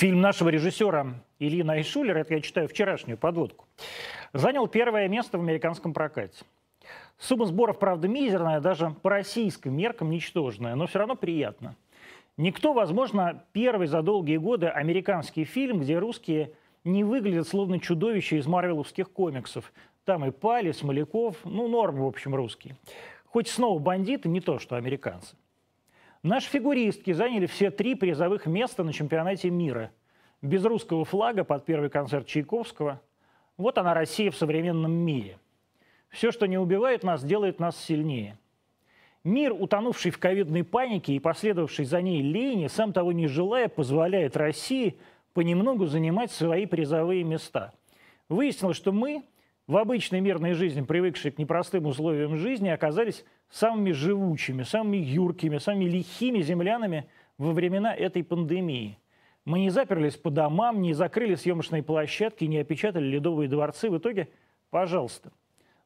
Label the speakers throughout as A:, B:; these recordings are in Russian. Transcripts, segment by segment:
A: Фильм нашего режиссера Ильи Найшулера, это я читаю вчерашнюю подводку, занял первое место в американском прокате. Сумма сборов, правда, мизерная, даже по российским меркам ничтожная, но все равно приятно. Никто, возможно, первый за долгие годы американский фильм, где русские не выглядят словно чудовища из марвеловских комиксов. Там и Пали, Смоляков, ну, норм, в общем, русский. Хоть снова бандиты, не то, что американцы. Наши фигуристки заняли все три призовых места на чемпионате мира. Без русского флага под первый концерт Чайковского. Вот она, Россия в современном мире. Все, что не убивает нас, делает нас сильнее. Мир, утонувший в ковидной панике и последовавший за ней лени, сам того не желая, позволяет России понемногу занимать свои призовые места. Выяснилось, что мы в обычной мирной жизни, привыкшие к непростым условиям жизни, оказались самыми живучими, самыми юркими, самыми лихими землянами во времена этой пандемии. Мы не заперлись по домам, не закрыли съемочные площадки, не опечатали ледовые дворцы. В итоге, пожалуйста,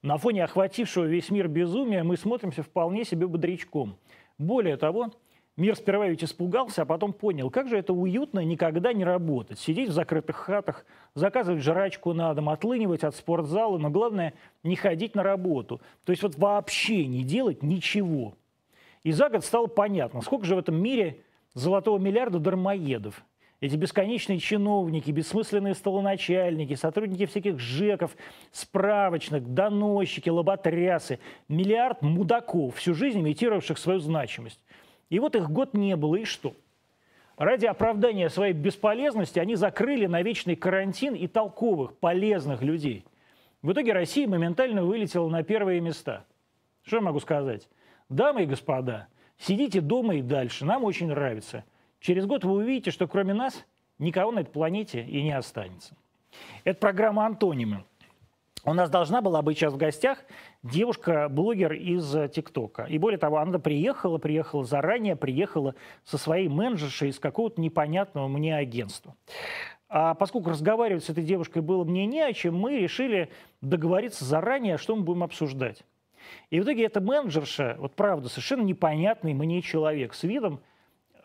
A: на фоне охватившего весь мир безумия мы смотримся вполне себе бодрячком. Более того, Мир сперва ведь испугался, а потом понял, как же это уютно никогда не работать. Сидеть в закрытых хатах, заказывать жрачку на дом, отлынивать от спортзала, но главное не ходить на работу. То есть вот вообще не делать ничего. И за год стало понятно, сколько же в этом мире золотого миллиарда дармоедов. Эти бесконечные чиновники, бессмысленные столоначальники, сотрудники всяких ЖЭКов, справочных, доносчики, лоботрясы. Миллиард мудаков, всю жизнь имитировавших свою значимость. И вот их год не было, и что? Ради оправдания своей бесполезности они закрыли на вечный карантин и толковых, полезных людей. В итоге Россия моментально вылетела на первые места. Что я могу сказать? Дамы и господа, сидите дома и дальше, нам очень нравится. Через год вы увидите, что кроме нас никого на этой планете и не останется. Это программа «Антонимы». У нас должна была быть сейчас в гостях девушка-блогер из э, ТикТока. И более того, она приехала, приехала заранее, приехала со своей менеджершей из какого-то непонятного мне агентства. А поскольку разговаривать с этой девушкой было мне не о чем, мы решили договориться заранее, что мы будем обсуждать. И в итоге эта менеджерша, вот правда, совершенно непонятный мне человек с видом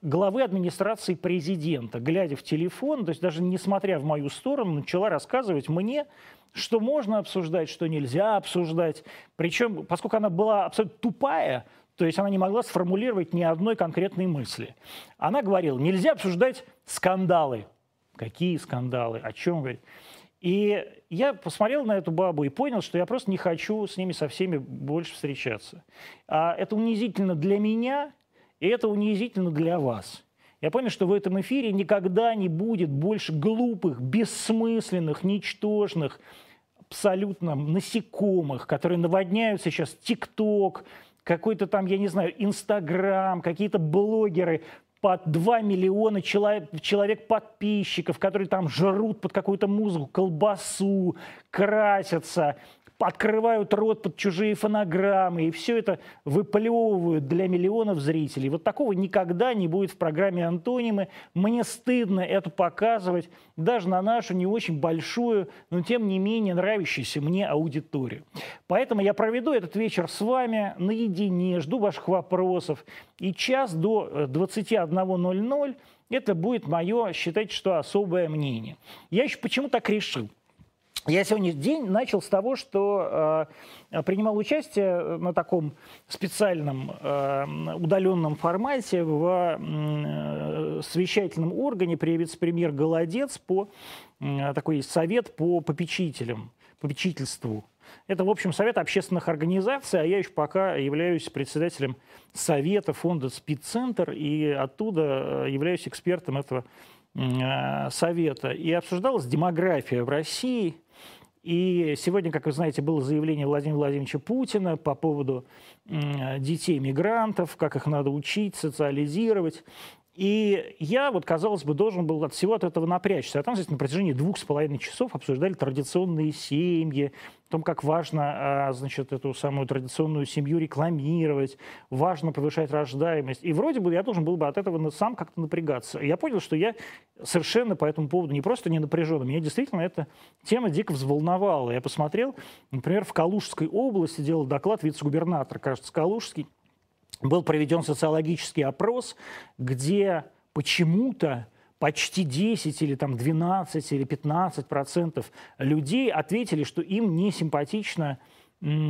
A: главы администрации президента, глядя в телефон, то есть даже несмотря в мою сторону, начала рассказывать мне, что можно обсуждать, что нельзя обсуждать. Причем, поскольку она была абсолютно тупая, то есть она не могла сформулировать ни одной конкретной мысли. Она говорила, нельзя обсуждать скандалы. Какие скандалы? О чем говорить? И я посмотрел на эту бабу и понял, что я просто не хочу с ними со всеми больше встречаться. А это унизительно для меня, и это унизительно для вас. Я понял, что в этом эфире никогда не будет больше глупых, бессмысленных, ничтожных, абсолютно насекомых, которые наводняют сейчас ТикТок, какой-то там, я не знаю, Инстаграм, какие-то блогеры, под 2 миллиона человек, человек подписчиков, которые там жрут под какую-то музыку, колбасу, красятся, открывают рот под чужие фонограммы, и все это выплевывают для миллионов зрителей. Вот такого никогда не будет в программе «Антонимы». Мне стыдно это показывать даже на нашу не очень большую, но тем не менее нравящуюся мне аудиторию. Поэтому я проведу этот вечер с вами наедине, жду ваших вопросов. И час до 21.00 э, это будет мое, считайте, что особое мнение. Я еще почему так решил. Я сегодня день начал с того, что э, принимал участие на таком специальном э, удаленном формате в э, совещательном органе при вице-премьер Голодец по э, такой совет по попечителям, попечительству. Это, в общем, совет общественных организаций, а я еще пока являюсь председателем совета фонда «Спидцентр» и оттуда э, являюсь экспертом этого совета. И обсуждалась демография в России – и сегодня, как вы знаете, было заявление Владимира Владимировича Путина по поводу детей-мигрантов, как их надо учить, социализировать. И я, вот, казалось бы, должен был от всего от этого напрячься. А там, здесь на протяжении двух с половиной часов обсуждали традиционные семьи, о том, как важно, а, значит, эту самую традиционную семью рекламировать, важно повышать рождаемость. И вроде бы я должен был бы от этого сам как-то напрягаться. Я понял, что я совершенно по этому поводу не просто не напряжен, меня действительно эта тема дико взволновала. Я посмотрел, например, в Калужской области делал доклад вице-губернатор, кажется, Калужский, был проведен социологический опрос, где почему-то почти 10 или там 12 или 15 процентов людей ответили, что им не симпатично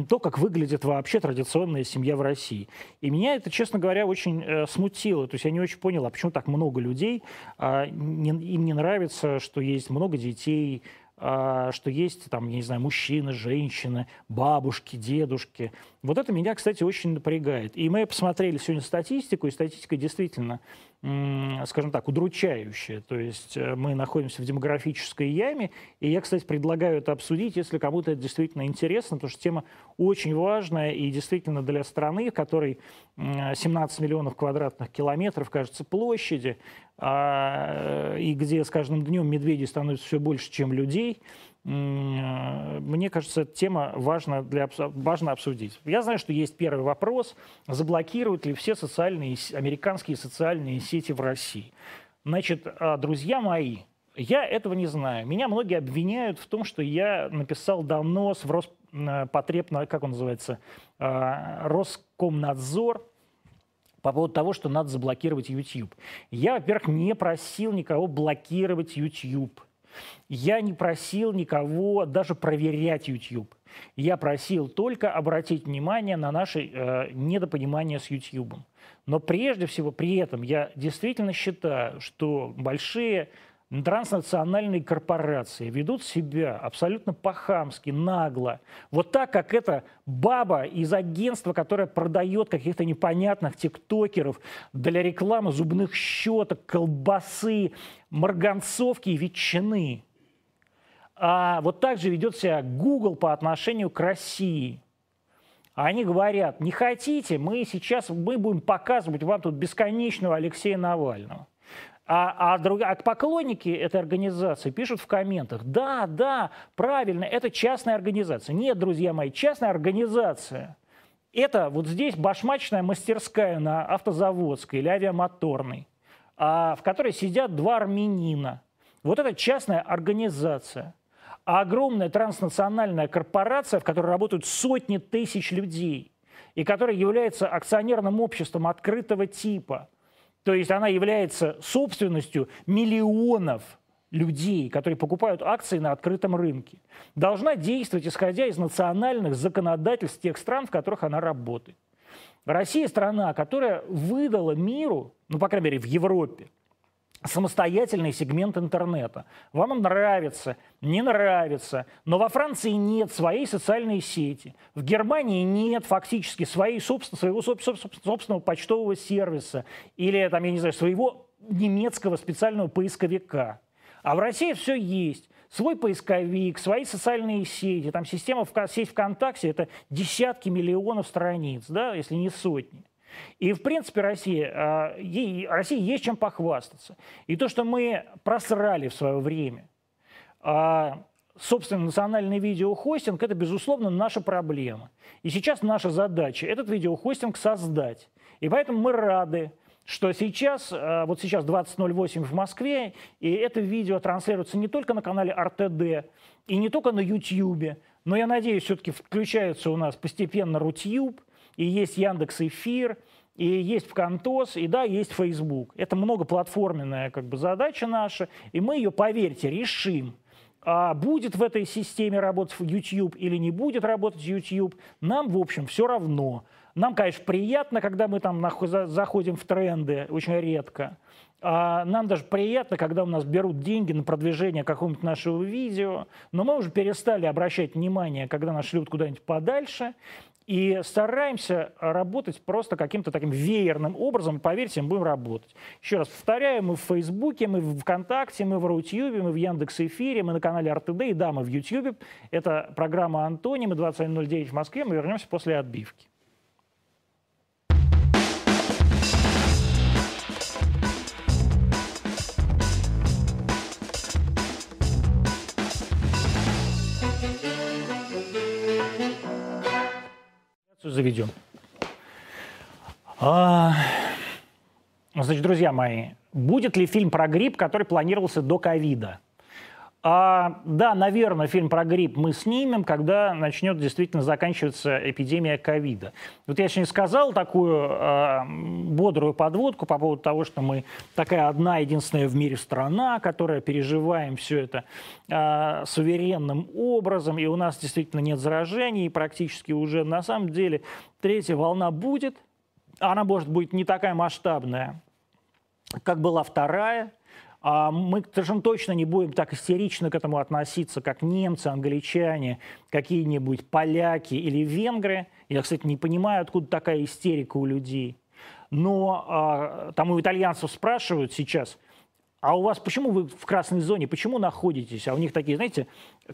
A: то, как выглядит вообще традиционная семья в России. И меня это, честно говоря, очень э, смутило. То есть я не очень понял, а почему так много людей, э, не, им не нравится, что есть много детей, что есть там, я не знаю, мужчины, женщины, бабушки, дедушки. Вот это меня, кстати, очень напрягает. И мы посмотрели сегодня статистику, и статистика действительно, скажем так, удручающая. То есть э, мы находимся в демографической яме, и я, кстати, предлагаю это обсудить, если кому-то это действительно интересно, потому что тема очень важная и действительно для страны, в которой 17 миллионов квадратных километров, кажется, площади, а, и где с каждым днем медведей становится все больше, чем людей, мне кажется, эта тема важна, для, важно обсудить. Я знаю, что есть первый вопрос, заблокируют ли все социальные, американские социальные сети в России. Значит, а, друзья мои, я этого не знаю. Меня многие обвиняют в том, что я написал донос в Роспотреб, как он называется, а, Роскомнадзор, по поводу того, что надо заблокировать YouTube. Я, во-первых, не просил никого блокировать YouTube. Я не просил никого даже проверять YouTube. Я просил только обратить внимание на наше э, недопонимание с YouTube. Но прежде всего при этом я действительно считаю, что большие транснациональные корпорации ведут себя абсолютно по-хамски, нагло. Вот так, как эта баба из агентства, которая продает каких-то непонятных тиктокеров для рекламы зубных щеток, колбасы, марганцовки и ветчины. А вот так же ведет себя Google по отношению к России. Они говорят, не хотите, мы сейчас мы будем показывать вам тут бесконечного Алексея Навального. А, а, друг, а поклонники этой организации пишут в комментах, да, да, правильно, это частная организация. Нет, друзья мои, частная организация. Это вот здесь башмачная мастерская на автозаводской или авиамоторной, а, в которой сидят два армянина. Вот это частная организация. А огромная транснациональная корпорация, в которой работают сотни тысяч людей, и которая является акционерным обществом открытого типа – то есть она является собственностью миллионов людей, которые покупают акции на открытом рынке, должна действовать, исходя из национальных законодательств тех стран, в которых она работает. Россия – страна, которая выдала миру, ну, по крайней мере, в Европе, самостоятельный сегмент интернета. Вам он нравится, не нравится, но во Франции нет своей социальной сети, в Германии нет фактически своей собственного, своего собственного почтового сервиса или, там, я не знаю, своего немецкого специального поисковика. А в России все есть. Свой поисковик, свои социальные сети, там система, сеть ВКонтакте – это десятки миллионов страниц, да, если не сотни. И, в принципе, Россия, а, ей, России есть чем похвастаться. И то, что мы просрали в свое время, а, собственно, национальный видеохостинг – это, безусловно, наша проблема. И сейчас наша задача – этот видеохостинг создать. И поэтому мы рады, что сейчас, а, вот сейчас 20.08 в Москве, и это видео транслируется не только на канале РТД, и не только на YouTube, но я надеюсь, все-таки включается у нас постепенно Рутюб, и есть Яндекс Эфир, и есть ВКонтос, и да, есть Facebook. Это многоплатформенная как бы задача наша, и мы ее, поверьте, решим. А будет в этой системе работать YouTube или не будет работать YouTube, нам, в общем, все равно. Нам, конечно, приятно, когда мы там заходим в тренды, очень редко. А нам даже приятно, когда у нас берут деньги на продвижение какого-нибудь нашего видео, но мы уже перестали обращать внимание, когда нас шлют куда-нибудь подальше, и стараемся работать просто каким-то таким веерным образом. Поверьте, мы будем работать. Еще раз повторяю, мы в Фейсбуке, мы в ВКонтакте, мы в Рутюбе, мы в Яндекс Эфире, мы на канале РТД, и да, мы в Ютьюбе. Это программа «Антони», мы 21.09 в Москве, мы вернемся после отбивки. Заведем. А, значит, друзья мои, будет ли фильм про грипп, который планировался до ковида? А, да, наверное, фильм про грипп мы снимем, когда начнет действительно заканчиваться эпидемия ковида. Вот я сегодня сказал такую э, бодрую подводку по поводу того, что мы такая одна единственная в мире страна, которая переживаем все это э, суверенным образом, и у нас действительно нет заражений, практически уже на самом деле третья волна будет, она может быть не такая масштабная, как была вторая, мы совершенно точно не будем так истерично к этому относиться, как немцы, англичане, какие-нибудь поляки или венгры. Я, кстати, не понимаю, откуда такая истерика у людей. Но а, там у итальянцев спрашивают сейчас, а у вас почему вы в красной зоне, почему находитесь? А у них такие, знаете,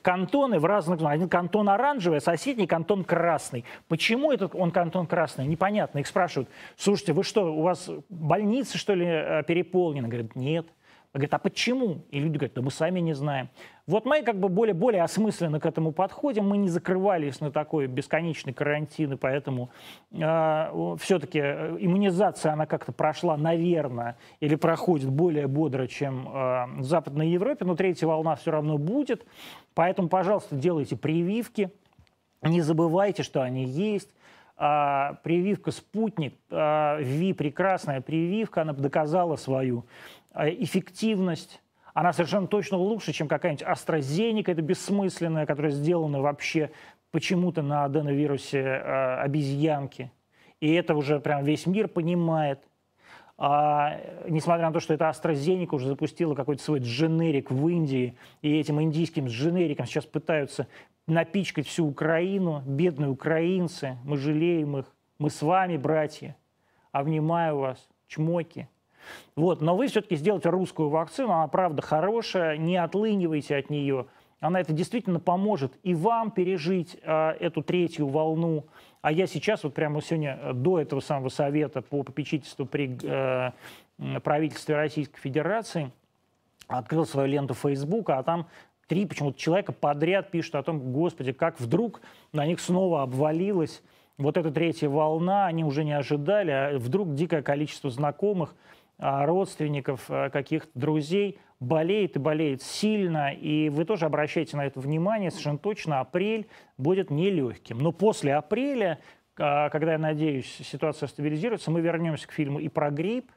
A: кантоны в разных зонах. Один кантон оранжевый, а соседний кантон красный. Почему этот он кантон красный? Непонятно. Их спрашивают, слушайте, вы что, у вас больницы, что ли, э, переполнены? Говорят, нет. Говорит, а почему? И люди говорят, да мы сами не знаем. Вот мы как бы более, более осмысленно к этому подходим. Мы не закрывались на такой бесконечный карантин, и поэтому э, все-таки иммунизация, она как-то прошла, наверное, или проходит более бодро, чем э, в Западной Европе, но третья волна все равно будет. Поэтому, пожалуйста, делайте прививки. Не забывайте, что они есть. А, прививка «Спутник», а, ВИ прекрасная прививка, она доказала свою а, эффективность, она совершенно точно лучше, чем какая-нибудь AstraZeneca, это бессмысленная, которая сделана вообще почему-то на аденовирусе э, обезьянки. И это уже прям весь мир понимает. А, несмотря на то, что это AstraZeneca уже запустила какой-то свой дженерик в Индии, и этим индийским дженериком сейчас пытаются напичкать всю Украину, бедные украинцы, мы жалеем их, мы с вами, братья, обнимаю вас, чмоки – вот, но вы все-таки сделайте русскую вакцину, она правда хорошая, не отлынивайте от нее. Она это действительно поможет и вам пережить э, эту третью волну. А я сейчас, вот прямо сегодня э, до этого самого совета по попечительству при э, правительстве Российской Федерации открыл свою ленту Фейсбука, а там три почему-то человека подряд пишут о том, господи, как вдруг на них снова обвалилась вот эта третья волна, они уже не ожидали, а вдруг дикое количество знакомых а, родственников, а, каких-то друзей болеет и болеет сильно, и вы тоже обращайте на это внимание, совершенно точно апрель будет нелегким. Но после апреля, а, когда, я надеюсь, ситуация стабилизируется, мы вернемся к фильму и про грипп,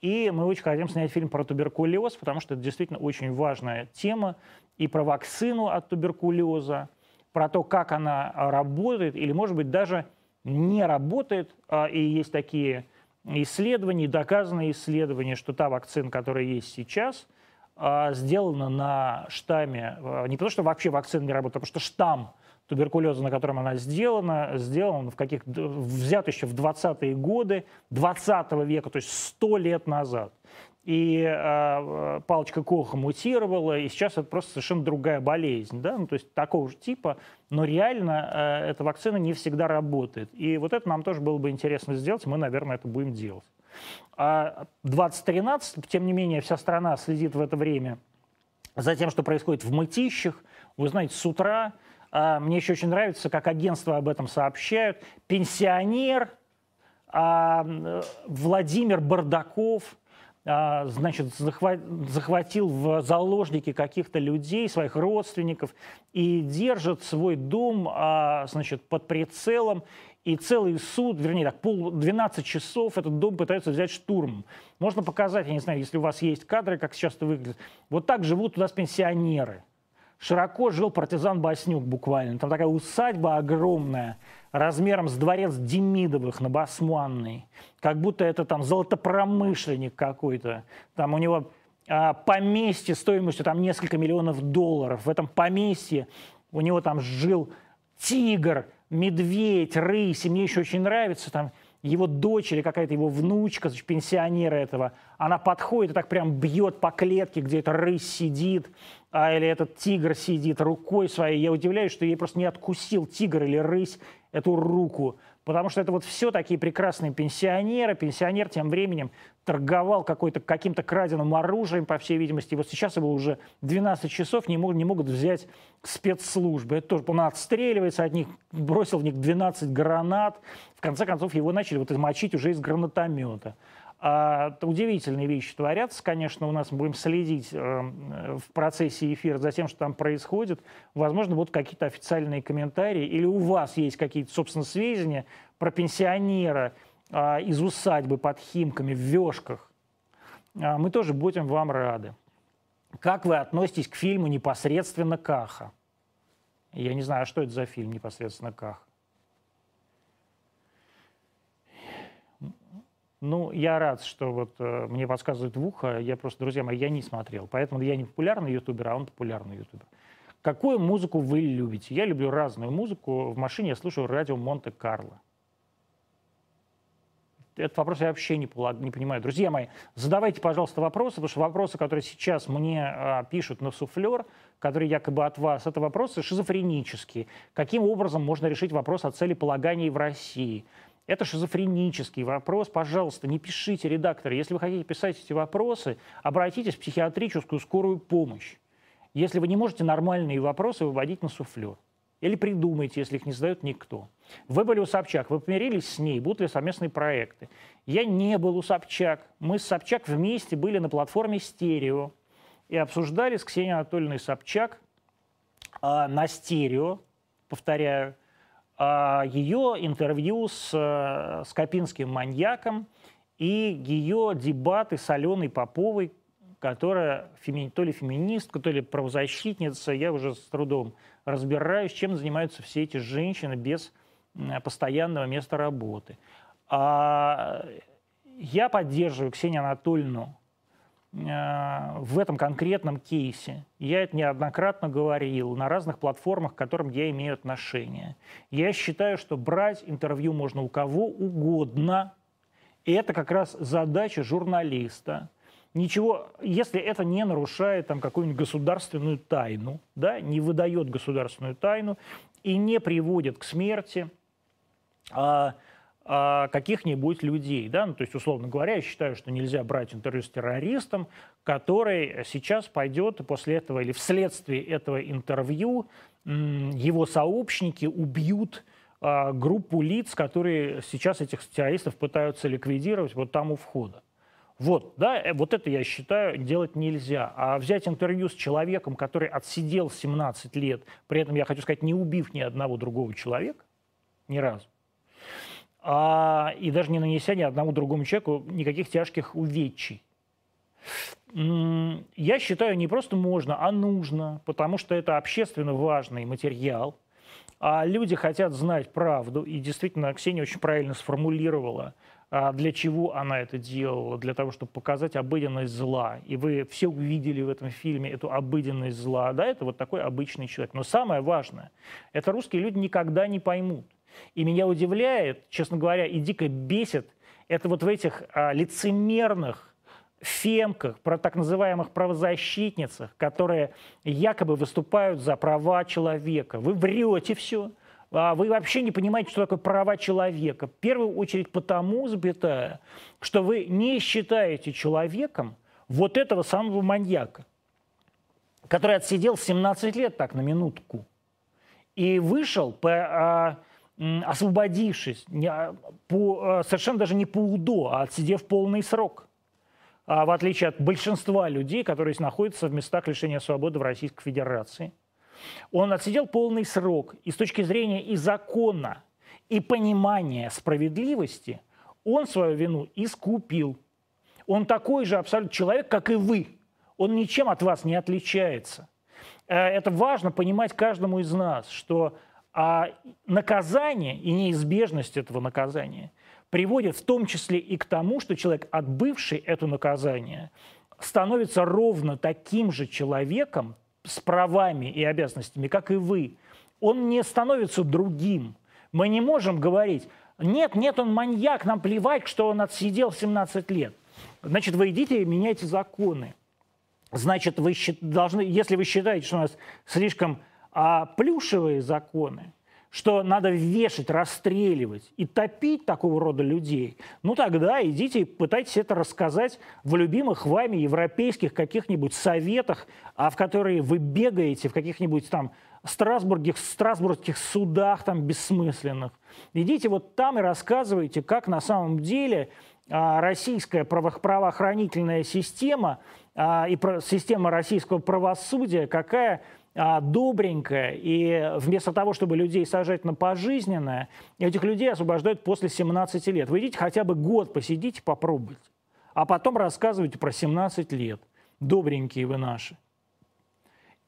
A: и мы очень хотим снять фильм про туберкулез, потому что это действительно очень важная тема, и про вакцину от туберкулеза, про то, как она работает, или, может быть, даже не работает, и есть такие исследований, доказанные исследования, что та вакцина, которая есть сейчас, а, сделана на штамме, а, не потому что вообще вакцина не работает, а потому что штамм туберкулеза, на котором она сделана, сделан в каких взят еще в 20-е годы 20 века, то есть 100 лет назад и э, палочка Коха мутировала, и сейчас это просто совершенно другая болезнь, да, ну, то есть такого же типа, но реально э, эта вакцина не всегда работает. И вот это нам тоже было бы интересно сделать, мы, наверное, это будем делать. А 2013, тем не менее, вся страна следит в это время за тем, что происходит в мытищах. Вы знаете, с утра, э, мне еще очень нравится, как агентства об этом сообщают, пенсионер э, Владимир Бардаков – а, значит, захватил в заложники каких-то людей, своих родственников, и держит свой дом, а, значит, под прицелом, и целый суд, вернее, так, пол, 12 часов этот дом пытаются взять штурм. Можно показать, я не знаю, если у вас есть кадры, как сейчас это выглядит. Вот так живут у нас пенсионеры. Широко жил партизан Баснюк буквально. Там такая усадьба огромная, размером с дворец Демидовых на Басманной. Как будто это там золотопромышленник какой-то. Там у него а, поместье стоимостью там несколько миллионов долларов. В этом поместье у него там жил тигр, медведь, рысь. И мне еще очень нравится там его дочь или какая-то его внучка, значит, пенсионера этого, она подходит и так прям бьет по клетке, где эта рысь сидит, а, или этот тигр сидит рукой своей. Я удивляюсь, что ей просто не откусил тигр или рысь эту руку, потому что это вот все такие прекрасные пенсионеры. Пенсионер тем временем торговал какой-то, каким-то краденым оружием, по всей видимости. И вот сейчас его уже 12 часов не могут, не могут взять спецслужбы. Это тоже, он отстреливается от них, бросил в них 12 гранат. В конце концов, его начали вот мочить уже из гранатомета. А, удивительные вещи творятся, конечно, у нас мы будем следить э, в процессе эфира за тем, что там происходит. Возможно, будут какие-то официальные комментарии, или у вас есть какие-то, собственно, сведения про пенсионера э, из усадьбы под Химками в Вешках. Э, мы тоже будем вам рады. Как вы относитесь к фильму непосредственно Каха? Я не знаю, а что это за фильм непосредственно Каха? Ну, я рад, что вот э, мне подсказывают в ухо. Я просто, друзья мои, я не смотрел. Поэтому я не популярный ютубер, а он популярный ютубер. Какую музыку вы любите? Я люблю разную музыку. В машине я слушаю радио Монте-Карло. Этот вопрос я вообще не, не понимаю. Друзья мои, задавайте, пожалуйста, вопросы, потому что вопросы, которые сейчас мне а, пишут на суфлер, которые якобы от вас, это вопросы шизофренические. Каким образом можно решить вопрос о целеполагании в России? Это шизофренический вопрос. Пожалуйста, не пишите, редакторы. Если вы хотите писать эти вопросы, обратитесь в психиатрическую скорую помощь. Если вы не можете нормальные вопросы выводить на суфлер. Или придумайте, если их не задает никто. Вы были у Собчак, вы помирились с ней, будут ли совместные проекты? Я не был у Собчак. Мы с Собчак вместе были на платформе «Стерео» и обсуждали с Ксенией Анатольевной Собчак а, на «Стерео», повторяю, ее интервью с э, Скопинским маньяком и ее дебаты с Аленой Поповой, которая феми... то ли феминистка, то ли правозащитница, я уже с трудом разбираюсь, чем занимаются все эти женщины без постоянного места работы. А я поддерживаю Ксению Анатольевну в этом конкретном кейсе, я это неоднократно говорил на разных платформах, к которым я имею отношение. Я считаю, что брать интервью можно у кого угодно. И это как раз задача журналиста. Ничего, если это не нарушает там какую-нибудь государственную тайну, да, не выдает государственную тайну и не приводит к смерти, а, а, каких-нибудь людей. Да? Ну, то есть, условно говоря, я считаю, что нельзя брать интервью с террористом, который сейчас пойдет после этого или вследствие этого интервью его сообщники убьют а, группу лиц, которые сейчас этих террористов пытаются ликвидировать вот там у входа. Вот, да, э, вот это, я считаю, делать нельзя. А взять интервью с человеком, который отсидел 17 лет, при этом, я хочу сказать, не убив ни одного другого человека, ни разу, а, и даже не нанеся ни одному другому человеку никаких тяжких увечий. Я считаю, не просто можно, а нужно, потому что это общественно важный материал. А люди хотят знать правду, и действительно Ксения очень правильно сформулировала, а, для чего она это делала, для того, чтобы показать обыденность зла. И вы все увидели в этом фильме эту обыденность зла. Да, это вот такой обычный человек. Но самое важное, это русские люди никогда не поймут. И меня удивляет, честно говоря, и дико бесит, это вот в этих а, лицемерных фемках, про так называемых правозащитницах, которые якобы выступают за права человека. Вы врете все. А вы вообще не понимаете, что такое права человека. В первую очередь потому, запятая, что вы не считаете человеком вот этого самого маньяка, который отсидел 17 лет так на минутку и вышел по а, освободившись, не, а, по, а, совершенно даже не по УДО, а отсидев полный срок. А в отличие от большинства людей, которые находятся в местах лишения свободы в Российской Федерации. Он отсидел полный срок. И с точки зрения и закона, и понимания справедливости, он свою вину искупил. Он такой же абсолютно человек, как и вы. Он ничем от вас не отличается. Э, это важно понимать каждому из нас, что а наказание и неизбежность этого наказания приводит в том числе и к тому, что человек, отбывший это наказание, становится ровно таким же человеком с правами и обязанностями, как и вы. Он не становится другим. Мы не можем говорить, нет, нет, он маньяк, нам плевать, что он отсидел 17 лет. Значит, вы идите и меняйте законы. Значит, вы должны, если вы считаете, что у нас слишком а плюшевые законы, что надо вешать, расстреливать и топить такого рода людей, ну тогда идите и пытайтесь это рассказать в любимых вами европейских каких-нибудь советах, а в которые вы бегаете в каких-нибудь там Страсбургских, Страсбургских судах там бессмысленных. Идите вот там и рассказывайте, как на самом деле российская правоохранительная система и система российского правосудия, какая добренькая, и вместо того, чтобы людей сажать на пожизненное, этих людей освобождают после 17 лет. Вы идите хотя бы год посидите, попробуйте, а потом рассказывайте про 17 лет. Добренькие вы наши.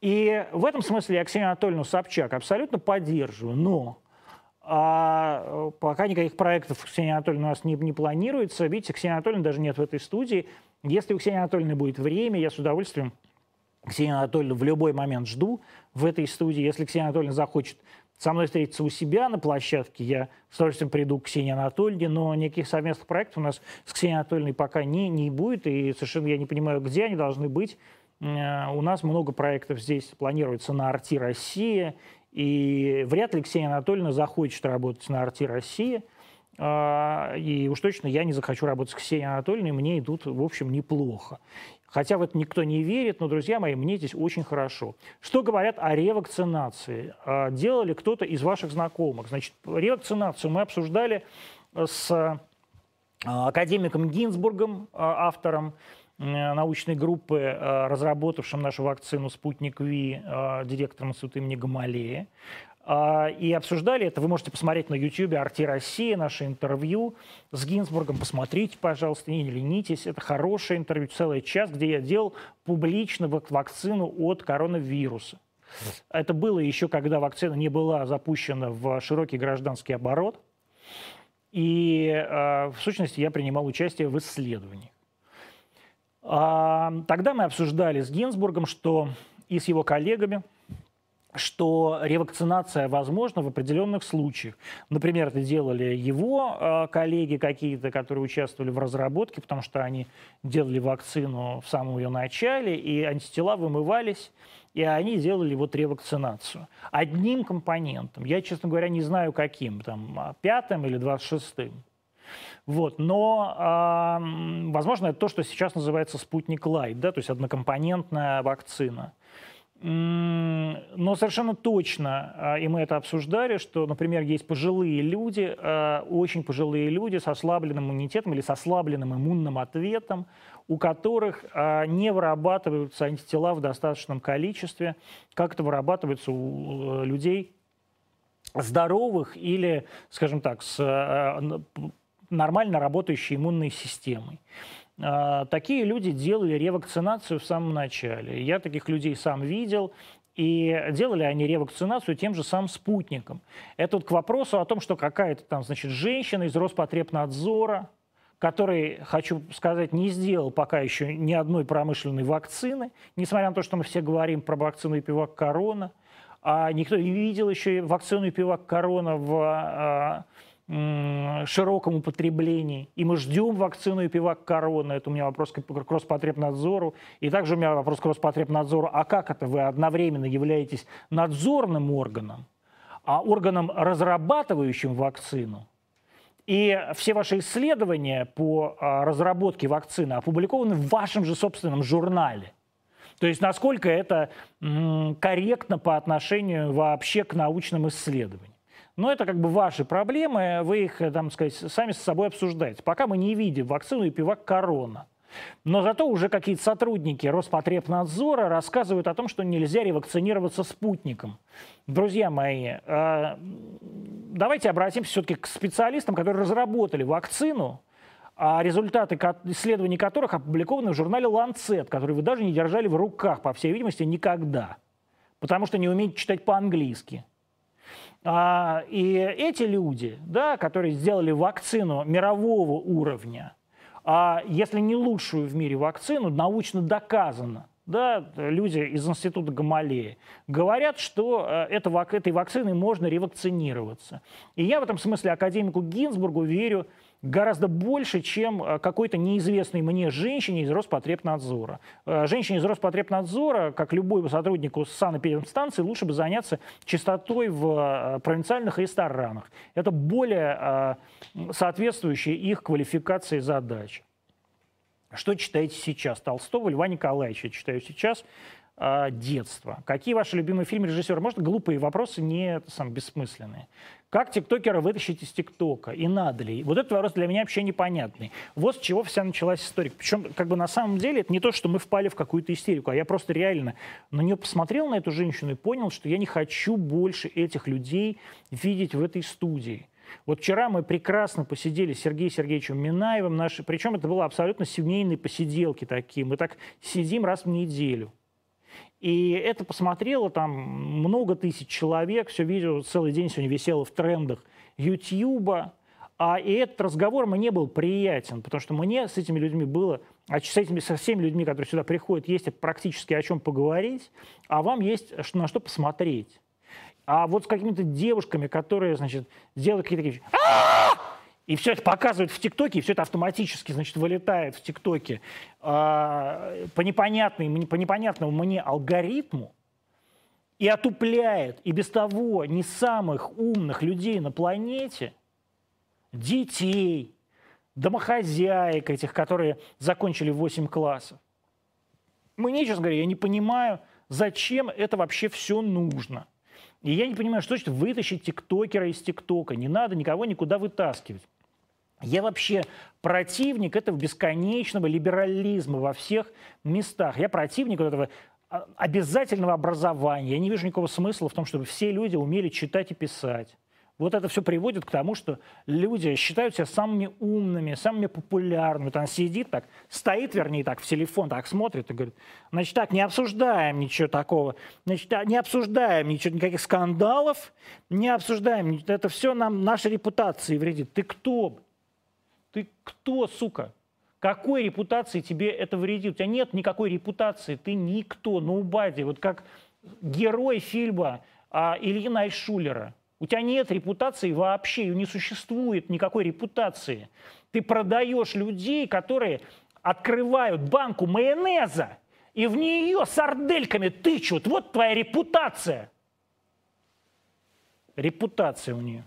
A: И в этом смысле я Ксению Анатольевну Собчак абсолютно поддерживаю, но а, пока никаких проектов Ксения Анатольевна у нас не, не планируется. Видите, Ксения Анатольевна даже нет в этой студии. Если у Ксении Анатольевны будет время, я с удовольствием Ксению Анатольевну в любой момент жду в этой студии. Если Ксения Анатольевна захочет со мной встретиться у себя на площадке, я с удовольствием приду к Ксении Анатольевне, но никаких совместных проектов у нас с Ксенией Анатольевной пока не, не будет, и совершенно я не понимаю, где они должны быть. Э, у нас много проектов здесь планируется на «Арти Россия», и вряд ли Ксения Анатольевна захочет работать на «Арти Россия», а, и уж точно я не захочу работать с Ксенией Анатольевной, мне идут, в общем, неплохо. Хотя в это никто не верит, но, друзья мои, мне здесь очень хорошо. Что говорят о ревакцинации? А, делали кто-то из ваших знакомых? Значит, ревакцинацию мы обсуждали с а, академиком Гинзбургом, автором Э, научной группы, разработавшим нашу вакцину «Спутник Ви», директором института имени Гамалея. И обсуждали это. Вы можете посмотреть на YouTube «Арти Россия», наше интервью с Гинзбургом. Посмотрите, пожалуйста, не ленитесь. Это хорошее интервью, целый час, где я делал публично вакцину от коронавируса. Это было еще, когда вакцина не была запущена в широкий гражданский оборот. И, в сущности, я принимал участие в исследовании. А, тогда мы обсуждали с Гинзбургом, что и с его коллегами, что ревакцинация возможна в определенных случаях. Например, это делали его э, коллеги какие-то, которые участвовали в разработке, потому что они делали вакцину в самом ее начале, и антитела вымывались, и они делали вот ревакцинацию. Одним компонентом, я, честно говоря, не знаю каким, там, пятым или двадцать шестым. Вот. Но, э, возможно, это то, что сейчас называется спутник Лайт, да, то есть однокомпонентная вакцина. Но совершенно точно, а, и мы это обсуждали, что, например, есть пожилые люди, а, очень пожилые люди с ослабленным иммунитетом или с ослабленным иммунным ответом, у которых не вырабатываются антитела в достаточном количестве, как это вырабатывается у э, людей здоровых или, скажем так, с нормально работающей иммунной системой. А, такие люди делали ревакцинацию в самом начале. Я таких людей сам видел. И делали они ревакцинацию тем же самым спутником. Это вот к вопросу о том, что какая-то там, значит, женщина из Роспотребнадзора, который, хочу сказать, не сделал пока еще ни одной промышленной вакцины, несмотря на то, что мы все говорим про вакцину и пивак корона, а никто не видел еще вакцину и пивак корона в а, широком употреблении. И мы ждем вакцину и пивак корона. Это у меня вопрос к Роспотребнадзору. И также у меня вопрос к Роспотребнадзору. А как это вы одновременно являетесь надзорным органом, а органом, разрабатывающим вакцину? И все ваши исследования по а, разработке вакцины опубликованы в вашем же собственном журнале. То есть насколько это корректно по отношению вообще к научным исследованиям. Но это как бы ваши проблемы, вы их, э, там сказать, сами с собой обсуждаете. Пока мы не видим вакцину и пивак корона. Но зато уже какие-то сотрудники Роспотребнадзора рассказывают о том, что нельзя ревакцинироваться спутником. Друзья мои, э, давайте обратимся все-таки к специалистам, которые разработали вакцину, а результаты исследований которых опубликованы в журнале Lancet, который вы даже не держали в руках, по всей видимости, никогда, потому что не умеете читать по-английски. А, и эти люди, да, которые сделали вакцину мирового уровня, а если не лучшую в мире вакцину, научно доказано, да, люди из института Гамалеи, говорят, что э, это, этой вакциной можно ревакцинироваться. И я в этом смысле академику Гинзбургу верю гораздо больше, чем э, какой-то неизвестной мне женщине из Роспотребнадзора. Э, женщине из Роспотребнадзора, как любой сотруднику санэпидемстанции, лучше бы заняться чистотой в провинциальных ресторанах. Это более соответствующая их квалификации задача. Что читаете сейчас? Толстого Льва Николаевича читаю сейчас. э, детства? Какие ваши любимые фильмы режиссера? Может, глупые вопросы, не сам, бессмысленные. Как тиктокера вытащить из тиктока? И надо ли? Вот этот вопрос для меня вообще непонятный. Вот с чего вся началась история. Причем, как бы на самом деле, это не то, что мы впали в какую-то истерику, а я просто реально на нее посмотрел, на эту женщину, и понял, что я не хочу больше этих людей видеть в этой студии. Вот вчера мы прекрасно посидели с Сергеем Сергеевичем Минаевым, наши, причем это было абсолютно семейные посиделки такие. Мы так сидим раз в неделю. И это посмотрело там много тысяч человек, все видео целый день сегодня висело в трендах Ютьюба. А и этот разговор мне был приятен, потому что мне с этими людьми было, а с этими со всеми людьми, которые сюда приходят, есть практически о чем поговорить, а вам есть на что посмотреть. А вот с какими-то девушками, которые, значит, делают какие-то такие... И все это показывают в ТикТоке, и все это автоматически, значит, вылетает в ТикТоке э, по, по непонятному мне алгоритму и отупляет и без того не самых умных людей на планете, детей, домохозяек этих, которые закончили 8 классов. Мне, честно говоря, я не понимаю, зачем это вообще все нужно. И я не понимаю, что значит вытащить тиктокера из тиктока. Не надо никого никуда вытаскивать. Я вообще противник этого бесконечного либерализма во всех местах. Я противник вот этого а, обязательного образования. Я не вижу никакого смысла в том, чтобы все люди умели читать и писать. Вот это все приводит к тому, что люди считают себя самыми умными, самыми популярными. Вот она сидит так, стоит, вернее, так, в телефон, так смотрит и говорит, значит, так, не обсуждаем ничего такого, значит, не обсуждаем ничего, никаких скандалов, не обсуждаем, это все нам, нашей репутации вредит. Ты кто? Ты кто, сука? Какой репутации тебе это вредит? У тебя нет никакой репутации, ты никто, ноубади. Вот как герой фильма а, Ильи Найшулера. У тебя нет репутации вообще, не существует никакой репутации. Ты продаешь людей, которые открывают банку майонеза и в нее сардельками тычут. Вот твоя репутация. Репутация у нее.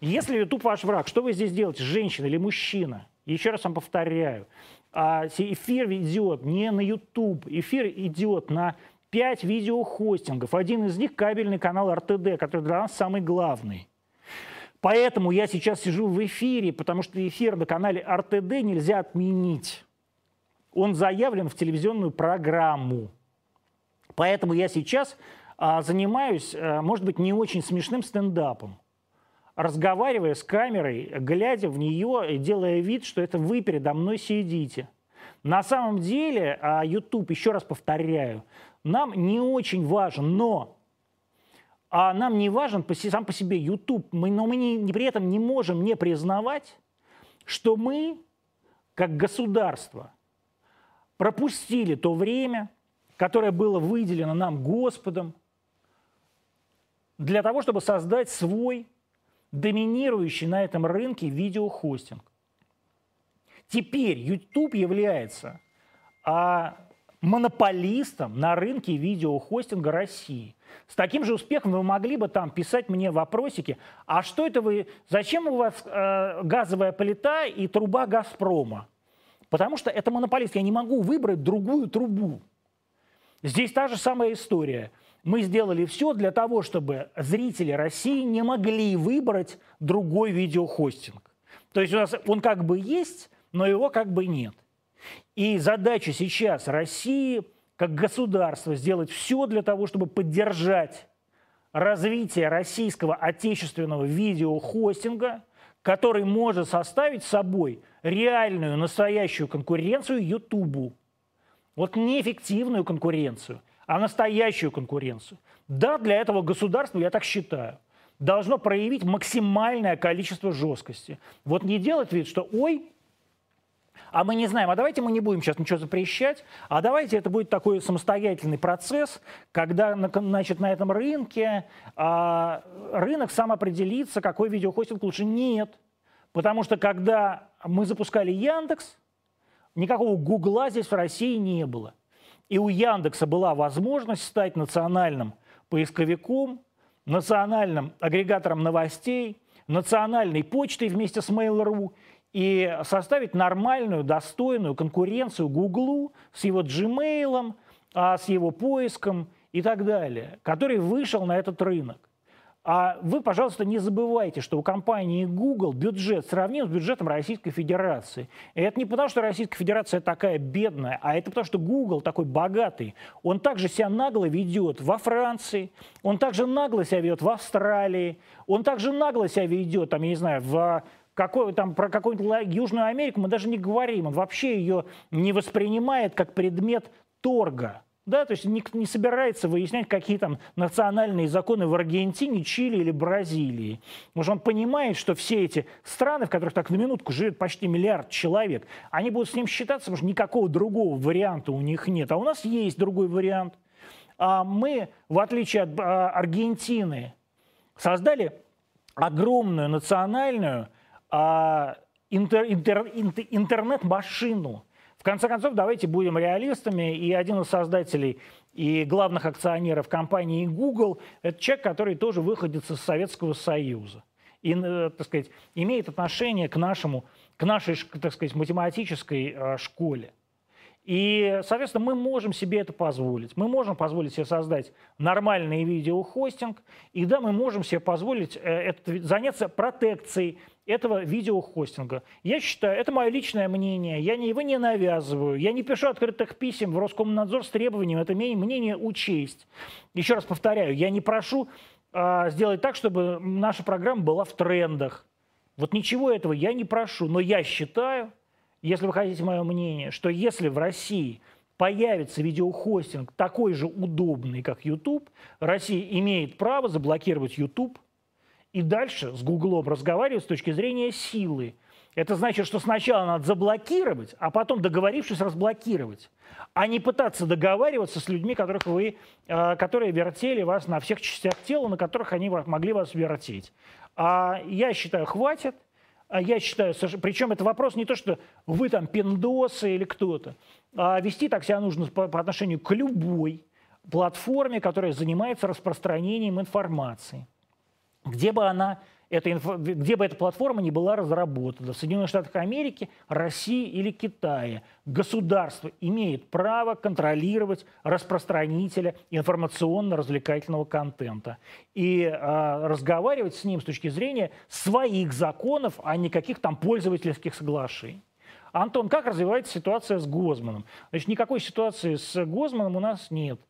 A: Если YouTube ваш враг, что вы здесь делаете, женщина или мужчина? Еще раз вам повторяю, а, эфир идет не на YouTube, эфир идет на 5 видеохостингов. Один из них кабельный канал РТД, который для нас самый главный. Поэтому я сейчас сижу в эфире, потому что эфир на канале РТД нельзя отменить. Он заявлен в телевизионную программу. Поэтому я сейчас а, занимаюсь, а, может быть, не очень смешным стендапом разговаривая с камерой, глядя в нее и делая вид, что это вы передо мной сидите. На самом деле, а, YouTube, еще раз повторяю, нам не очень важен, но а нам не важен сам по себе YouTube, мы, но мы не, при этом не можем не признавать, что мы, как государство, пропустили то время, которое было выделено нам Господом, для того, чтобы создать свой доминирующий на этом рынке видеохостинг. Теперь YouTube является а, монополистом на рынке видеохостинга России. С таким же успехом вы могли бы там писать мне вопросики, а что это вы, зачем у вас э, газовая плита и труба «Газпрома»? Потому что это монополист, я не могу выбрать другую трубу. Здесь та же самая история – мы сделали все для того, чтобы зрители России не могли выбрать другой видеохостинг. То есть у нас он как бы есть, но его как бы нет. И задача сейчас России как государства сделать все для того, чтобы поддержать развитие российского отечественного видеохостинга, который может составить собой реальную, настоящую конкуренцию Ютубу. Вот неэффективную конкуренцию – а настоящую конкуренцию. Да, для этого государство, я так считаю, должно проявить максимальное количество жесткости. Вот не делать вид, что ой, а мы не знаем, а давайте мы не будем сейчас ничего запрещать, а давайте это будет такой самостоятельный процесс, когда значит, на этом рынке а, рынок сам определится, какой видеохостинг лучше. Нет. Потому что когда мы запускали Яндекс, никакого Гугла здесь в России не было. И у Яндекса была возможность стать национальным поисковиком, национальным агрегатором новостей, национальной почтой вместе с Mail.ru и составить нормальную, достойную конкуренцию Гуглу с его Gmail а, с его поиском и так далее, который вышел на этот рынок. А вы, пожалуйста, не забывайте, что у компании Google бюджет сравним с бюджетом Российской Федерации. И это не потому, что Российская Федерация такая бедная, а это потому, что Google такой богатый. Он также себя нагло ведет во Франции, он также нагло себя ведет в Австралии, он также нагло себя ведет, там, я не знаю, в какой, там, про какую-нибудь Южную Америку мы даже не говорим. Он вообще ее не воспринимает как предмет торга. Да, то есть никто не собирается выяснять, какие там национальные законы в Аргентине, Чили или Бразилии. Потому что он понимает, что все эти страны, в которых так на минутку живет почти миллиард человек, они будут с ним считаться, потому что никакого другого варианта у них нет. А у нас есть другой вариант. А мы, в отличие от а, Аргентины, создали огромную национальную а, интер, интер, интер, интернет-машину, в конце концов, давайте будем реалистами. И один из создателей и главных акционеров компании Google – это человек, который тоже выходит из Советского Союза. И, э, так сказать, имеет отношение к, нашему, к нашей, так сказать, математической э, школе. И, соответственно, мы можем себе это позволить. Мы можем позволить себе создать нормальный видеохостинг. И да, мы можем себе позволить э, это, заняться протекцией этого видеохостинга. Я считаю, это мое личное мнение, я не, его не навязываю, я не пишу открытых писем в Роскомнадзор с требованием это мнение учесть. Еще раз повторяю, я не прошу а, сделать так, чтобы наша программа была в трендах. Вот ничего этого я не прошу, но я считаю, если вы хотите мое мнение, что если в России появится видеохостинг такой же удобный, как YouTube, Россия имеет право заблокировать YouTube – и дальше с Гуглом разговаривать с точки зрения силы. Это значит, что сначала надо заблокировать, а потом, договорившись, разблокировать. А не пытаться договариваться с людьми, которых вы, э, которые вертели вас на всех частях тела, на которых они могли вас вертеть. А я считаю, хватит. А я считаю, причем это вопрос не то, что вы там пиндосы или кто-то, а вести так себя нужно по, по отношению к любой платформе, которая занимается распространением информации где бы она эта, где бы эта платформа не была разработана, в Соединенных Штатах Америки, России или Китае, государство имеет право контролировать распространителя информационно-развлекательного контента и э, разговаривать с ним с точки зрения своих законов, а не каких там пользовательских соглашений. Антон, как развивается ситуация с Гозманом? Значит, никакой ситуации с Гозманом у нас нет.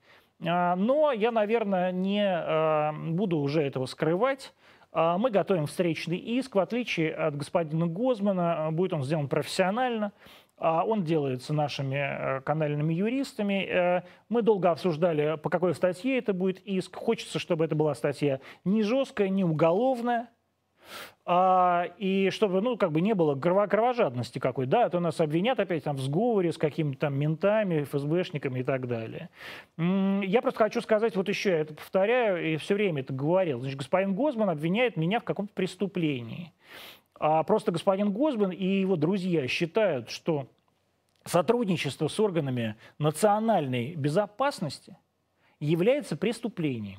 A: А, но я, наверное, не а, буду уже этого скрывать. А, мы готовим встречный иск, в отличие от господина Гозмана, будет он сделан профессионально, он делается нашими канальными юристами. Мы долго обсуждали, по какой статье это будет иск. Хочется, чтобы это была статья не жесткая, не уголовная, а, и чтобы, ну, как бы не было кровожадности какой, да, то нас обвинят опять там в сговоре с какими-то там ментами, ФСБшниками и так далее. Я просто хочу сказать, вот еще я это повторяю и все время это говорил. Значит, господин Гозман обвиняет меня в каком-то преступлении. А просто господин Гозман и его друзья считают, что сотрудничество с органами национальной безопасности является преступлением.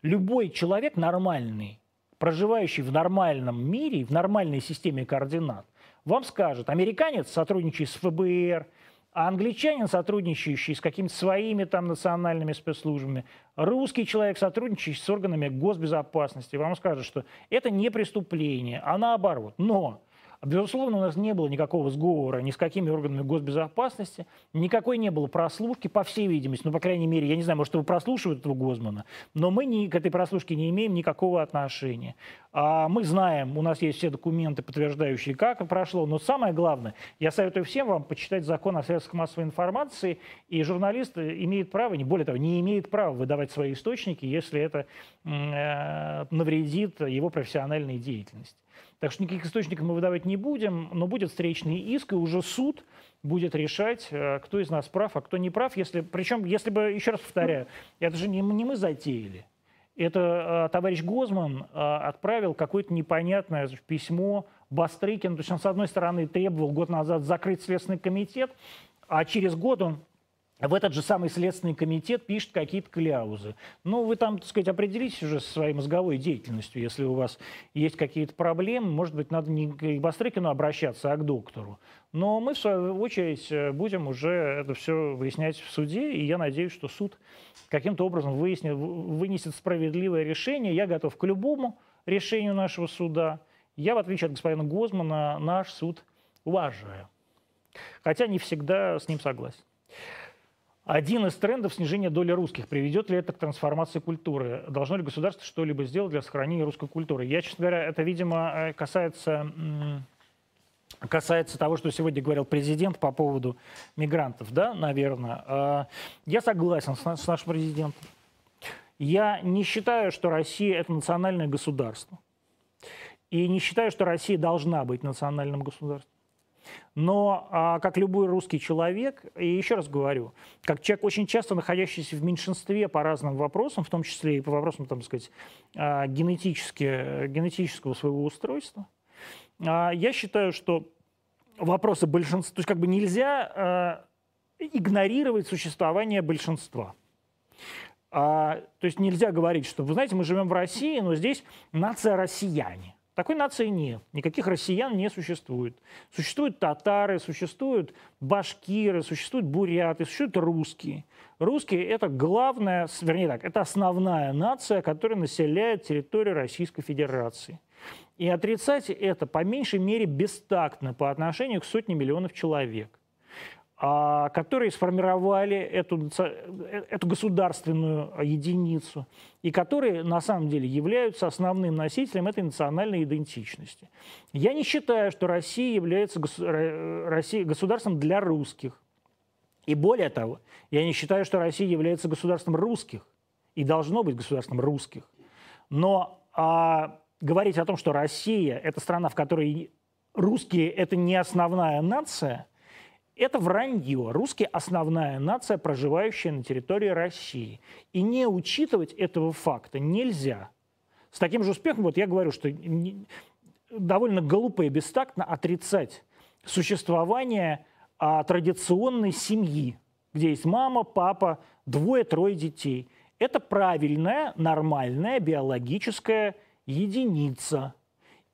A: Любой человек нормальный проживающий в нормальном мире, в нормальной системе координат, вам скажет, американец, сотрудничающий с ФБР, а англичанин, сотрудничающий с какими-то своими там национальными спецслужбами, русский человек, сотрудничающий с органами госбезопасности, вам скажет, что это не преступление, а наоборот. Но Безусловно, у нас не было никакого сговора ни с какими органами госбезопасности, никакой не было прослушки, по всей видимости, ну, по крайней мере, я не знаю, может, его прослушивают, этого Гозмана, но мы ни, к этой прослушке не имеем никакого отношения. А мы знаем, у нас есть все документы, подтверждающие, как прошло, но самое главное, я советую всем вам почитать закон о средствах массовой информации, и журналист имеет право, не более того, не имеет права выдавать свои источники, если это э, навредит его профессиональной деятельности. Так что никаких источников мы выдавать не будем, но будет встречный иск, и уже суд будет решать, э, кто из нас прав, а кто не прав. Если, причем, если бы, еще раз повторяю, это же не, не мы затеяли. Это э, товарищ Гозман э, отправил какое-то непонятное письмо Бастрыкину. То есть он, с одной стороны, требовал год назад закрыть Следственный комитет, а через год он в этот же самый Следственный комитет пишет какие-то кляузы. Ну, вы там, так сказать, определитесь уже со своей мозговой деятельностью, если у вас есть какие-то проблемы. Может быть, надо не к Бастрыкину обращаться, а к доктору. Но мы, в свою очередь, э, будем уже это все выяснять в суде, и я надеюсь, что суд каким-то образом выяснит, вынесет справедливое решение. Я готов к любому решению нашего суда. Я, в отличие от господина Гозмана, наш суд уважаю. Хотя не всегда с ним согласен. Один из трендов снижения доли русских. Приведет ли это к трансформации культуры? Должно ли государство что-либо сделать для сохранения русской культуры? Я, честно говоря, это, видимо, э, касается, касается того, что сегодня говорил президент по поводу мигрантов, да, наверное. А, я согласен с нашим президентом. Я не считаю, что Россия – это национальное государство. И не считаю, что Россия должна быть национальным государством. Но, а, как любой русский человек, и еще раз говорю, как человек, очень часто находящийся в меньшинстве по разным вопросам, в том числе и по вопросам, там сказать, а, генетически, генетического своего устройства, а, я считаю, что вопросы большинства, то есть как бы нельзя игнорировать существование большинства. А, то есть нельзя говорить, что, вы знаете, мы живем в России, но здесь нация россияне. Такой нации нет. Никаких россиян не существует. Существуют татары, существуют башкиры, существуют буряты, существуют русские. Русские – это главная, вернее так, это основная нация, которая населяет территорию Российской Федерации. И отрицать это по меньшей мере бестактно по отношению к сотне миллионов человек. А, которые сформировали эту, э, эту государственную единицу и которые на самом деле являются основным носителем этой национальной идентичности. Я не считаю, что Россия является государством для русских. И более того, я не считаю, что Россия является государством русских и должно быть государством русских. Но а, говорить о том, что Россия – это страна, в которой русские – это не основная нация – это вранье. Русские – основная нация, проживающая на территории России. И не учитывать этого факта нельзя. С таким же успехом, вот я говорю, что довольно глупо и бестактно отрицать существование а, традиционной семьи, где есть мама, папа, двое-трое детей. Это правильная, нормальная биологическая единица.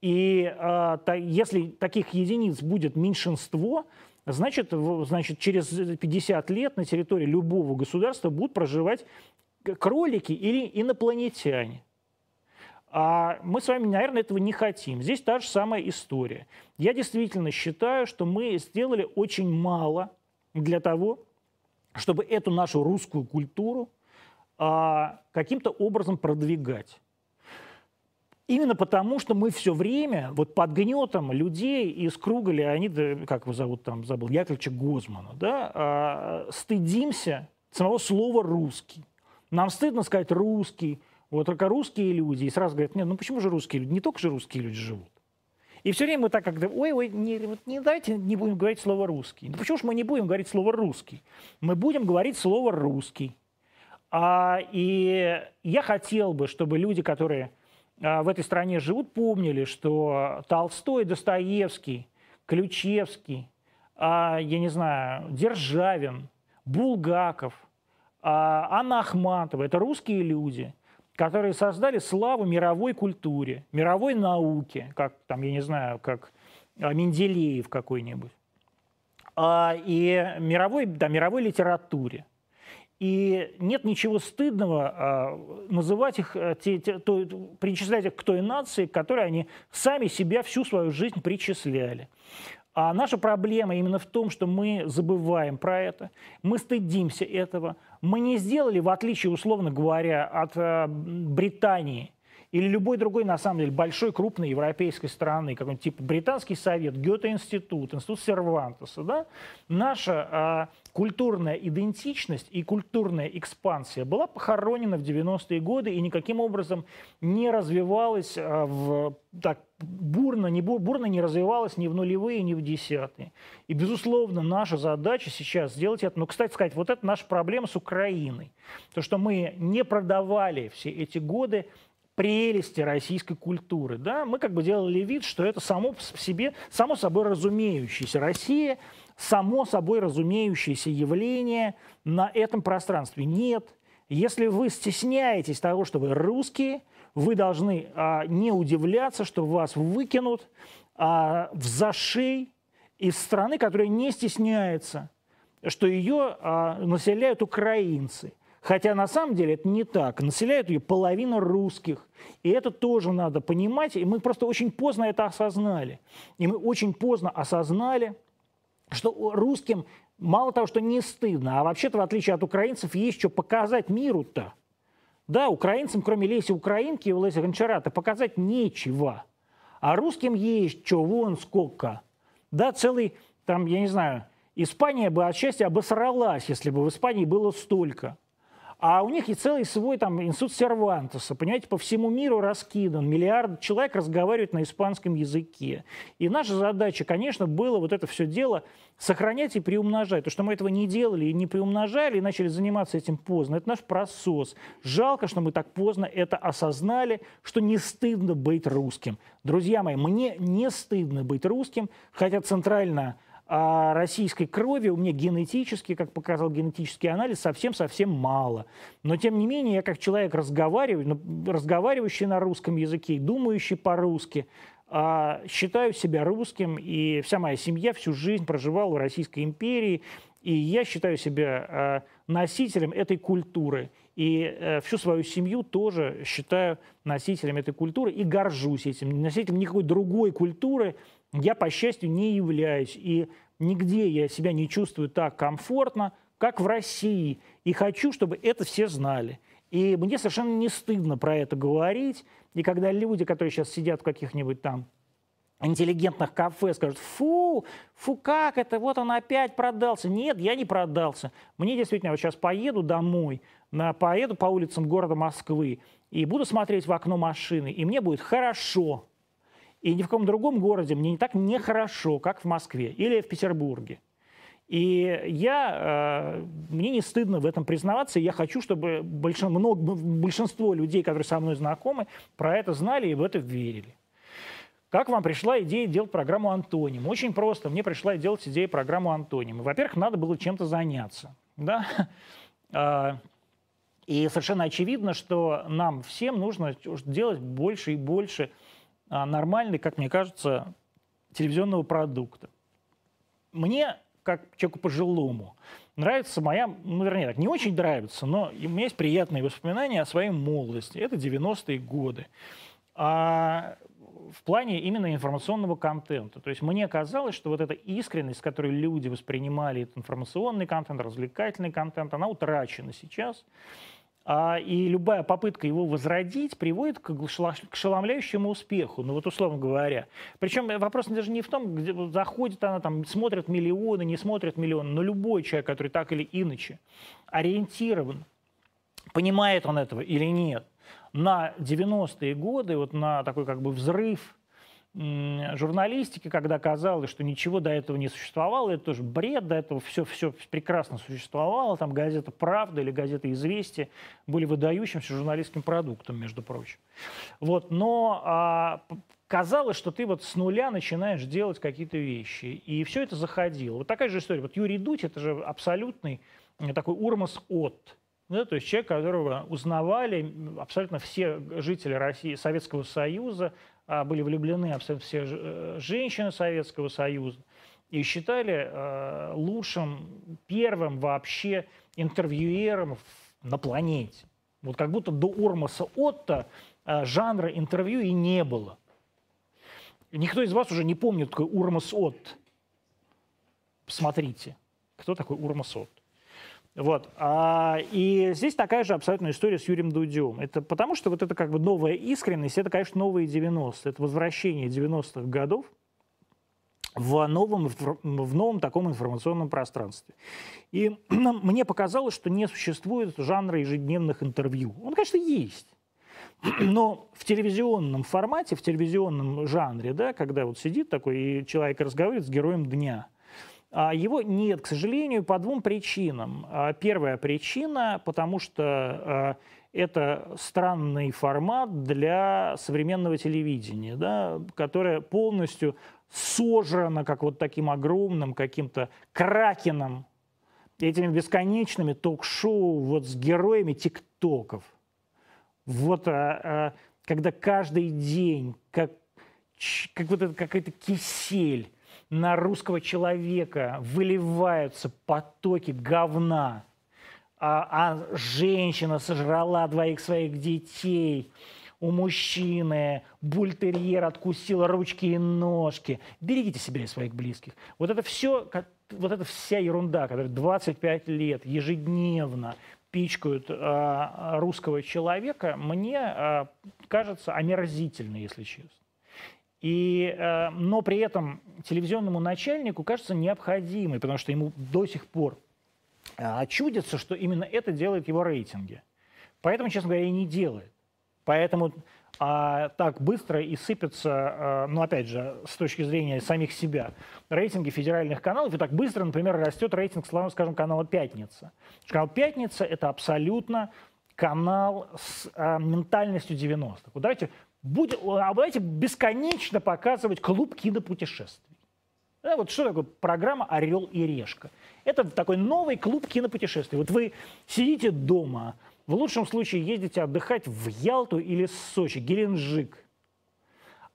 A: И а, та, если таких единиц будет меньшинство, значит, значит, через 50 лет на территории любого государства будут проживать кролики или инопланетяне. А мы с вами, наверное, этого не хотим. Здесь та же самая история. Я действительно считаю, что мы сделали очень мало для того, чтобы эту нашу русскую культуру а, каким-то образом продвигать. Именно потому, что мы все время вот под гнетом людей из круга Леонида, как его зовут там, забыл, Яковлевича Гозмана, да, а, стыдимся самого слова «русский». Нам стыдно сказать «русский», вот только русские люди, и сразу говорят, нет, ну почему же русские люди? Не только же русские люди живут. И все время мы так как ой, ой, не, вот не давайте не будем говорить слово русский. Ну почему же мы не будем говорить слово русский? Мы будем говорить слово русский. А, и я хотел бы, чтобы люди, которые в этой стране живут, помнили, что Толстой, Достоевский, Ключевский, а, я не знаю, Державин, Булгаков, а, Анна Ахматова – это русские люди, которые создали славу мировой культуре, мировой науке, как там, я не знаю, как Менделеев какой-нибудь, и мировой, да, мировой литературе. И нет ничего стыдного а, называть их, а, те, те, то, причислять их к той нации, к которой они сами себя всю свою жизнь причисляли. А наша проблема именно в том, что мы забываем про это, мы стыдимся этого. Мы не сделали, в отличие, условно говоря, от а, Британии – или любой другой, на самом деле, большой, крупной европейской страны, какой-нибудь типа Британский совет, Гёте-институт, институт Сервантеса, да, наша а, культурная идентичность и культурная экспансия была похоронена в 90-е годы и никаким образом не развивалась а, в, так, бурно, не, бурно не развивалась ни в нулевые, ни в десятые. И, безусловно, наша задача сейчас сделать это. Ну, кстати сказать, вот это наша проблема с Украиной. То, что мы не продавали все эти годы прелести российской культуры. Да? Мы как бы делали вид, что это само в себе, само собой разумеющееся. Россия само собой разумеющееся явление на этом пространстве. Нет. Если вы стесняетесь того, что вы русские, вы должны а, не удивляться, что вас выкинут а, в зашей из страны, которая не стесняется, что ее а, населяют украинцы. Хотя на самом деле это не так. Населяют ее половина русских. И это тоже надо понимать. И мы просто очень поздно это осознали. И мы очень поздно осознали, что русским мало того, что не стыдно, а вообще-то, в отличие от украинцев, есть что показать миру-то. Да, украинцам, кроме Леси Украинки и Леси Гончарата, показать нечего. А русским есть что, вон сколько. Да, целый, там, я не знаю, Испания бы от счастья обосралась, если бы в Испании было столько. А у них и целый свой там институт Сервантеса, понимаете, по всему миру раскидан. Миллиард человек разговаривает на испанском языке. И наша задача, конечно, было вот это все дело сохранять и приумножать. То, что мы этого не делали и не приумножали, и начали заниматься этим поздно, это наш просос. Жалко, что мы так поздно это осознали, что не стыдно быть русским. Друзья мои, мне не стыдно быть русским, хотя центрально а российской крови у меня генетически, как показал генетический анализ, совсем-совсем мало. Но, тем не менее, я как человек разговариваю, разговаривающий на русском языке, думающий по-русски, а, считаю себя русским, и вся моя семья всю жизнь проживала в Российской империи, и я считаю себя а, носителем этой культуры. И э, всю свою семью тоже считаю носителем этой культуры и горжусь этим. Носителем никакой другой культуры, я, по счастью, не являюсь. И нигде я себя не чувствую так комфортно, как в России. И хочу, чтобы это все знали. И мне совершенно не стыдно про это говорить. И когда люди, которые сейчас сидят в каких-нибудь там интеллигентных кафе скажут, фу, фу, как это, вот он опять продался. Нет, я не продался. Мне действительно, вот сейчас поеду домой, на, поеду по улицам города Москвы и буду смотреть в окно машины, и мне будет хорошо. И ни в каком другом городе мне не так нехорошо, как в Москве или в Петербурге. И я, э, мне не стыдно в этом признаваться, и я хочу, чтобы большинство, большинство людей, которые со мной знакомы, про это знали и в это верили. Как вам пришла идея делать программу «Антоним»? Очень просто. Мне пришла делать идея программу «Антоним». Во-первых, надо было чем-то заняться. Да? А, и совершенно очевидно, что нам всем нужно делать больше и больше нормальный, как мне кажется, телевизионного продукта. Мне, как человеку пожилому, нравится моя, ну, вернее, так, не очень нравится, но у меня есть приятные воспоминания о своей молодости. Это 90-е годы. А в плане именно информационного контента. То есть мне казалось, что вот эта искренность, с которой люди воспринимали этот информационный контент, развлекательный контент, она утрачена сейчас. А, и любая попытка его возродить приводит к ошеломляющему успеху, ну вот условно говоря. Причем вопрос даже не в том, где заходит она, там, смотрят миллионы, не смотрят миллионы, но любой человек, который так или иначе ориентирован, понимает он этого или нет, на 90-е годы, вот на такой как бы взрыв журналистики, когда казалось, что ничего до этого не существовало, это тоже бред, до этого все, все прекрасно существовало, там газета «Правда» или газета «Известия» были выдающимся журналистским продуктом, между прочим. Вот, но а, казалось, что ты вот с нуля начинаешь делать какие-то вещи, и все это заходило. Вот такая же история. Вот Юрий Дудь – это же абсолютный такой урмас от, да, то есть человек, которого узнавали абсолютно все жители России, Советского Союза, были влюблены абсолютно все э, женщины Советского Союза и считали э, лучшим, первым вообще интервьюером на планете. Вот как будто до Урмаса Отто э, жанра интервью и не было. Никто из вас уже не помнит такой Урмас Отт. Посмотрите, кто такой Урмас Отт. Вот. А, и здесь такая же абсолютная история с Юрием Дудем. Это потому, что вот это как бы новая искренность, это, конечно, новые 90-е. Это возвращение 90-х годов в новом, в новом таком информационном пространстве. И мне показалось, что не существует жанра ежедневных интервью. Он, конечно, есть. Но в телевизионном формате, в телевизионном жанре, да, когда вот сидит такой и человек разговаривает с героем дня – его нет, к сожалению, по двум причинам. А первая причина, потому что а, это странный формат для современного телевидения, да, которое полностью сожрано, как вот таким огромным каким-то кракеном, этими бесконечными ток-шоу вот с героями тиктоков. Вот а, а, когда каждый день, как, как вот это какой-то кисель на русского человека выливаются потоки говна, а, а женщина сожрала двоих своих детей – у мужчины бультерьер откусил ручки и ножки. Берегите себя и своих близких. Вот это все, вот эта вся ерунда, которая 25 лет ежедневно пичкают э, русского человека, мне э, кажется омерзительной, если честно. И, э, но при этом телевизионному начальнику кажется необходимой, потому что ему до сих пор э, чудится, что именно это делает его рейтинги. Поэтому, честно говоря, и не делает. Поэтому а, так быстро и сыпятся, а, ну, опять же, с точки зрения самих себя, рейтинги федеральных каналов, и так быстро, например, растет рейтинг, скажем, канала «Пятница». Канал «Пятница» — это абсолютно канал с а, ментальностью 90-х. Вот давайте, будь, а давайте бесконечно показывать клуб кинопутешествий. Да, вот что такое программа «Орел и решка»? Это такой новый клуб кинопутешествий. Вот вы сидите дома, в лучшем случае ездите отдыхать в Ялту или Сочи, Геленджик.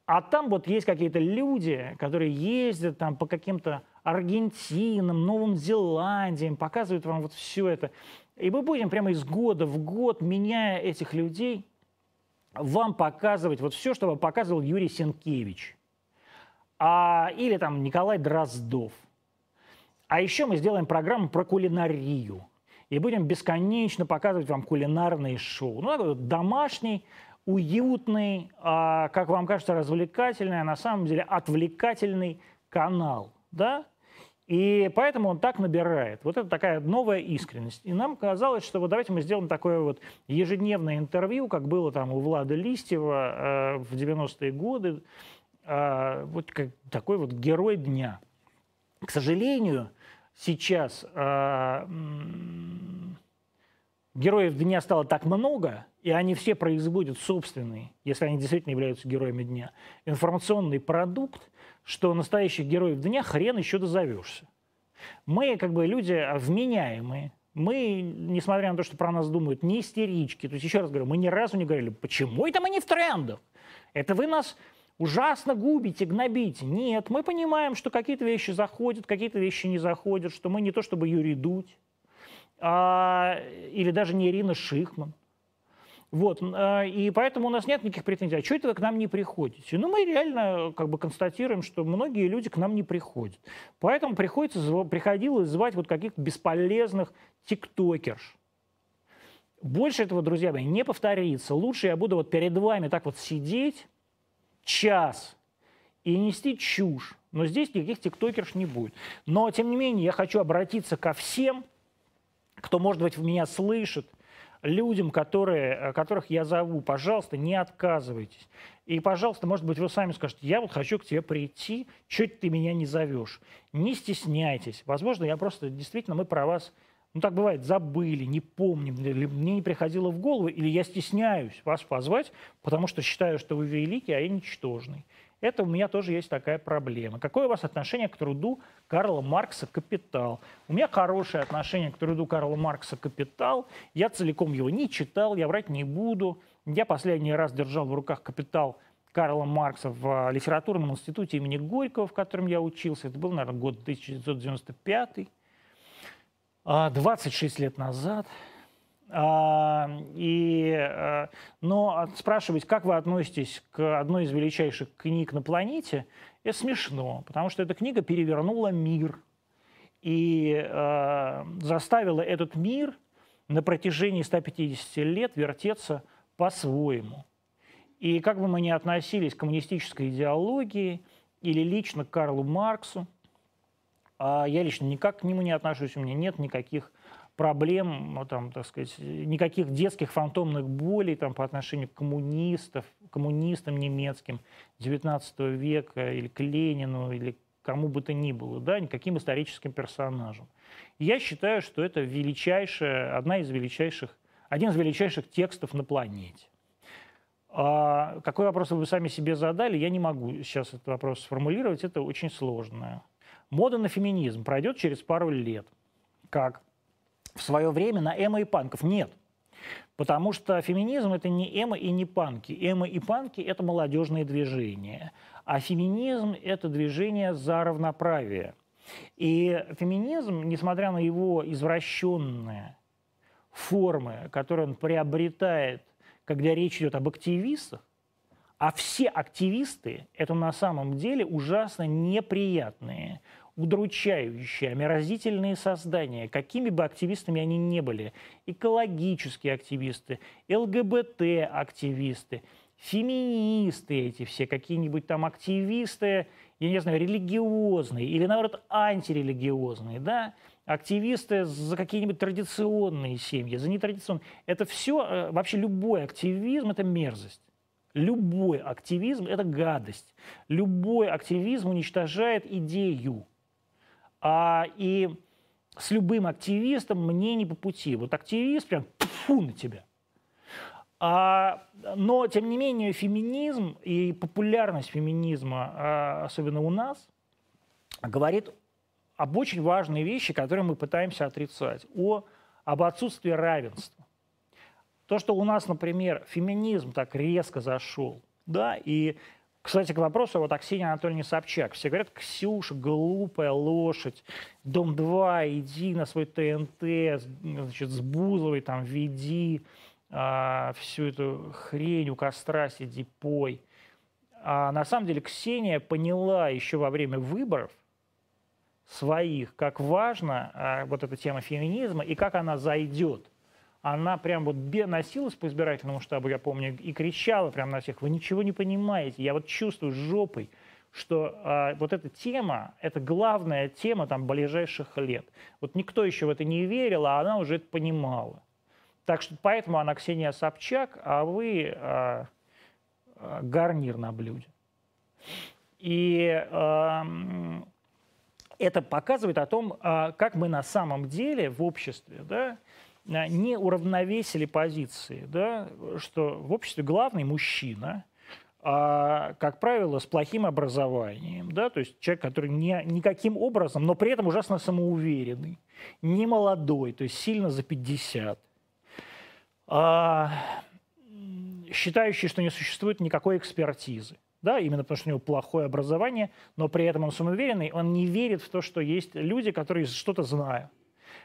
A: А там вот есть какие-то люди, которые ездят там по каким-то Аргентинам, Новым Зеландиям, показывают вам вот все это. И мы будем прямо из года в год, меняя этих людей, вам показывать вот все, что вам показывал Юрий Сенкевич. А, или там Николай Дроздов. А еще мы сделаем программу про кулинарию и будем бесконечно показывать вам кулинарные шоу. Ну, такой вот домашний, уютный, а, как вам кажется, развлекательный, а на самом деле отвлекательный канал, да? И поэтому он так набирает. Вот это такая новая искренность. И нам казалось, что вот давайте мы сделаем такое вот ежедневное интервью, как было там у Влада Листьева э, в 90-е годы. Э, вот как такой вот герой дня. К сожалению, сейчас э, героев дня стало так много, и они все производят собственный, если они действительно являются героями дня, информационный продукт, что настоящих героев дня хрен еще дозовешься. Мы как бы люди вменяемые, мы, несмотря на то, что про нас думают, не истерички. То есть, еще раз говорю, мы ни разу не говорили, почему это мы не в трендах? Это вы нас ужасно губите, гнобите. Нет, мы понимаем, что какие-то вещи заходят, какие-то вещи не заходят, что мы не то чтобы Юрий Дудь, а, или даже не Ирина Шихман. Вот, а, и поэтому у нас нет никаких претензий. А что это вы к нам не приходите? Ну, мы реально как бы констатируем, что многие люди к нам не приходят. Поэтому приходится, приходилось звать вот каких-то бесполезных тиктокерш. Больше этого, друзья мои, не повторится. Лучше я буду вот перед вами так вот сидеть, час и нести чушь. Но здесь никаких тиктокерш не будет. Но, тем не менее, я хочу обратиться ко всем, кто, может быть, меня слышит, людям, которые, э, которых я зову, пожалуйста, не отказывайтесь. И, пожалуйста, может быть, вы сами скажете, я вот хочу к тебе прийти, что ты меня не зовешь. Не стесняйтесь. Возможно, я просто, действительно, мы про вас ну, так бывает, забыли, не помним, или мне не приходило в голову, или я стесняюсь вас позвать, потому что считаю, что вы великий, а я ничтожный. Это у меня тоже есть такая проблема. Какое у вас отношение к труду Карла Маркса «Капитал»? У меня хорошее отношение к труду Карла Маркса «Капитал». Я целиком его не читал, я врать не буду. Я последний раз держал в руках «Капитал» Карла Маркса в литературном институте имени Горького, в котором я учился. Это был, наверное, год 1995 26 лет назад. А, и, э, но спрашивать, как вы относитесь к одной из величайших книг на планете, это смешно, потому что эта книга перевернула мир и э, заставила этот мир на протяжении 150 лет вертеться по-своему. И как бы мы ни относились к коммунистической идеологии или лично к Карлу Марксу, а я лично никак к нему не отношусь, у меня нет никаких проблем, ну, там, так сказать, никаких детских фантомных болей там, по отношению к коммунистов, коммунистам немецким XIX века или к Ленину, или кому бы то ни было, да, никаким историческим персонажам. я считаю, что это величайшая, одна из величайших, один из величайших текстов на планете. А какой вопрос вы сами себе задали, я не могу сейчас этот вопрос сформулировать, это очень сложно. Мода на феминизм пройдет через пару лет. Как? В свое время на эмо и панков. Нет. Потому что феминизм – это не эмо и не панки. Эмо и панки – это молодежные движения. А феминизм – это движение за равноправие. И феминизм, несмотря на его извращенные формы, которые он приобретает когда речь идет об активистах, а все активисты – это на самом деле ужасно неприятные, удручающие, омерзительные создания, какими бы активистами они ни были. Экологические активисты, ЛГБТ-активисты, феминисты эти все, какие-нибудь там активисты, я не знаю, религиозные или, наоборот, антирелигиозные, да, активисты за какие-нибудь традиционные семьи, за нетрадиционные. Это все, э, вообще любой активизм – это мерзость. Любой активизм – это гадость. Любой активизм уничтожает идею. А, и с любым активистом мне не по пути. Вот активист прям фу на тебя. А, но, тем не менее, феминизм и популярность феминизма, а, особенно у нас, говорит об очень важной вещи, которые мы пытаемся отрицать, о, об отсутствии равенства. То, что у нас, например, феминизм так резко зашел, да, и, кстати, к вопросу вот о Ксении Анатольевне Собчак. Все говорят, Ксюша, глупая лошадь, Дом-2, иди на свой ТНТ, значит, с Бузовой там веди а, всю эту хрень у костра сиди, пой. А на самом деле Ксения поняла еще во время выборов, своих, как важно а, вот эта тема феминизма и как она зайдет. Она прям вот носилась по избирательному штабу, я помню, и кричала прям на всех, вы ничего не понимаете, я вот чувствую жопой, что а, вот эта тема, это главная тема там ближайших лет. Вот никто еще в это не верил, а она уже это понимала. Так что поэтому она Ксения Собчак, а вы а, а, гарнир на блюде. И а, это показывает о том, как мы на самом деле в обществе да, не уравновесили позиции, да, что в обществе главный мужчина, а, как правило, с плохим образованием, да, то есть человек, который не, никаким образом, но при этом ужасно самоуверенный, не молодой, то есть сильно за 50, а, считающий, что не существует никакой экспертизы да, именно потому что у него плохое образование, но при этом он самоуверенный, он не верит в то, что есть люди, которые что-то знают.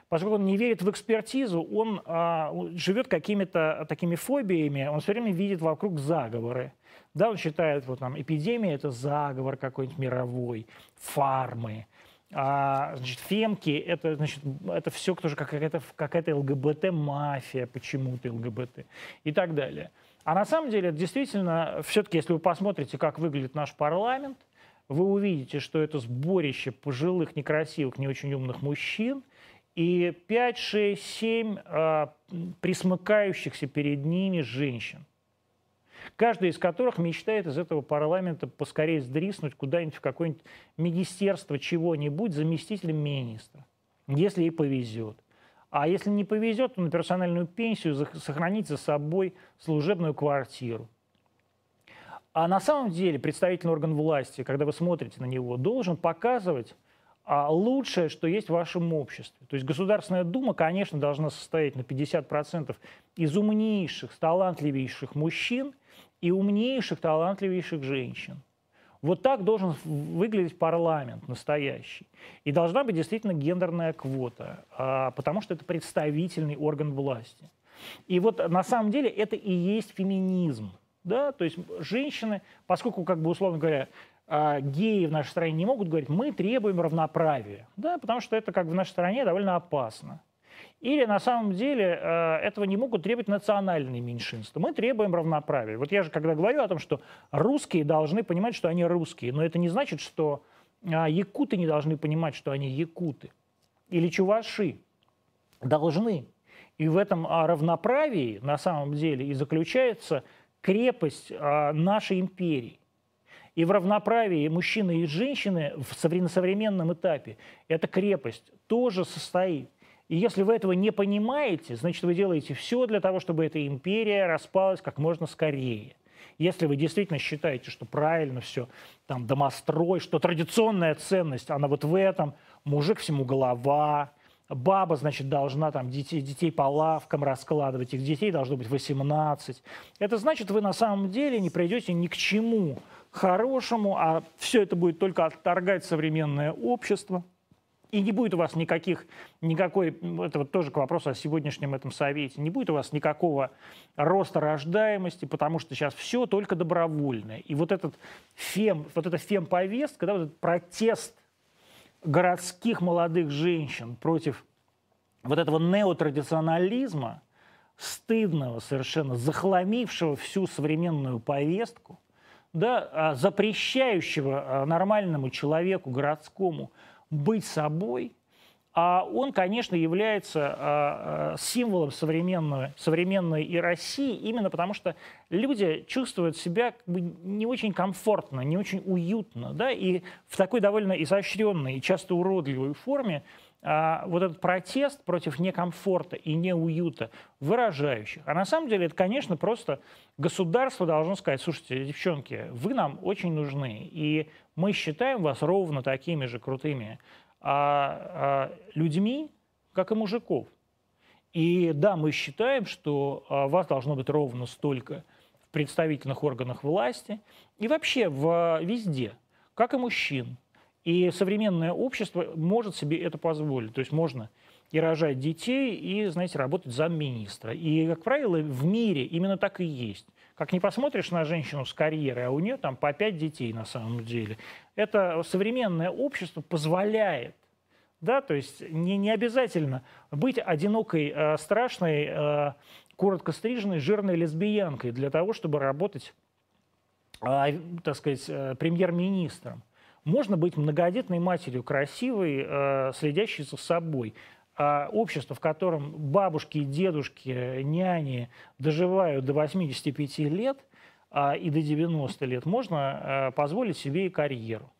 A: Поскольку он не верит в экспертизу, он а, живет какими-то такими фобиями, он все время видит вокруг заговоры. Да, он считает, вот там, эпидемия – это заговор какой-нибудь мировой, фармы, а, значит, фемки – это, значит, это все тоже какая-то какая ЛГБТ-мафия, почему-то ЛГБТ и так далее. А на самом деле, действительно, все-таки, если вы посмотрите, как выглядит наш парламент, вы увидите, что это сборище пожилых, некрасивых, не очень умных мужчин и 5, 6, 7 э, присмыкающихся перед ними женщин. Каждая из которых мечтает из этого парламента поскорее сдриснуть куда-нибудь в какое-нибудь министерство чего-нибудь заместителем министра, если ей повезет. А если не повезет, то на персональную пенсию сохранить за собой служебную квартиру. А на самом деле представительный орган власти, когда вы смотрите на него, должен показывать а, лучшее, что есть в вашем обществе. То есть Государственная Дума, конечно, должна состоять на 50% из умнейших, талантливейших мужчин и умнейших, талантливейших женщин. Вот так должен выглядеть парламент настоящий. И должна быть действительно гендерная квота, а, потому что это представительный орган власти. И вот на самом деле это и есть феминизм. Да? То есть женщины, поскольку, как бы условно говоря, а, геи в нашей стране не могут говорить, мы требуем равноправия, да? потому что это как в нашей стране довольно опасно. Или на самом деле э, этого не могут требовать национальные меньшинства. Мы требуем равноправия. Вот я же когда говорю о том, что русские должны понимать, что они русские, но это не значит, что а, якуты не должны понимать, что они якуты. Или чуваши должны. И в этом а, равноправии на самом деле и заключается крепость а, нашей империи. И в равноправии мужчины и женщины в современном этапе эта крепость тоже состоит. И если вы этого не понимаете, значит, вы делаете все для того, чтобы эта империя распалась как можно скорее. Если вы действительно считаете, что правильно все, там, домострой, что традиционная ценность, она вот в этом, мужик всему голова, баба, значит, должна там детей, детей по лавкам раскладывать, их детей должно быть 18. Это значит, вы на самом деле не придете ни к чему хорошему, а все это будет только отторгать современное общество. И не будет у вас никаких, никакой, это вот тоже к вопросу о сегодняшнем этом совете, не будет у вас никакого роста рождаемости, потому что сейчас все только добровольное. И вот этот фем, вот эта фем-повестка, да, вот этот протест городских молодых женщин против вот этого неотрадиционализма, стыдного совершенно, захламившего всю современную повестку, да, а запрещающего а, нормальному человеку городскому быть собой, а он, конечно, является а, символом современной, современной и России, именно потому что люди чувствуют себя как бы не очень комфортно, не очень уютно, да, и в такой довольно изощренной и часто уродливой форме а, вот этот протест против некомфорта и неуюта выражающих. А на самом деле это, конечно, просто государство должно сказать, слушайте, девчонки, вы нам очень нужны, и мы считаем вас ровно такими же крутыми а, а, людьми, как и мужиков. И да, мы считаем, что а, вас должно быть ровно столько в представительных органах власти и вообще в, везде, как и мужчин, и современное общество может себе это позволить. То есть можно и рожать детей, и, знаете, работать замминистра. И, как правило, в мире именно так и есть. Как не посмотришь на женщину с карьерой, а у нее там по пять детей на самом деле. Это современное общество позволяет да, то есть не, не обязательно быть одинокой, э, страшной, э, коротко стриженной, жирной лесбиянкой для того, чтобы работать, э, так сказать, э, премьер-министром. Можно быть многодетной матерью, красивой, э, следящей за собой. А общество, в котором бабушки, дедушки, няни доживают до 85 лет а, и до 90 лет, можно э, позволить себе и карьеру.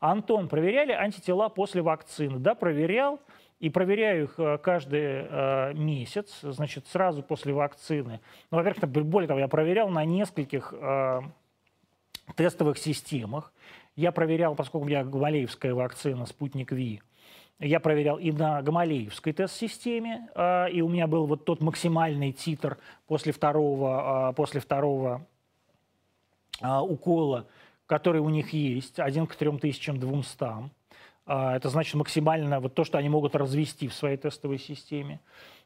A: Антон, проверяли антитела после вакцины? Да, проверял. И проверяю их э, каждый э, месяц, значит, сразу после вакцины. Ну, во-первых, более того, я проверял на нескольких э, тестовых системах. Я проверял, поскольку у меня гамалеевская вакцина «Спутник Ви», я проверял и на гамалеевской тест-системе, а, и у меня был вот тот максимальный титр после второго, а, после второго а, укола, который у них есть, 1 к 3200. Это значит максимально вот то, что они могут развести в своей тестовой системе.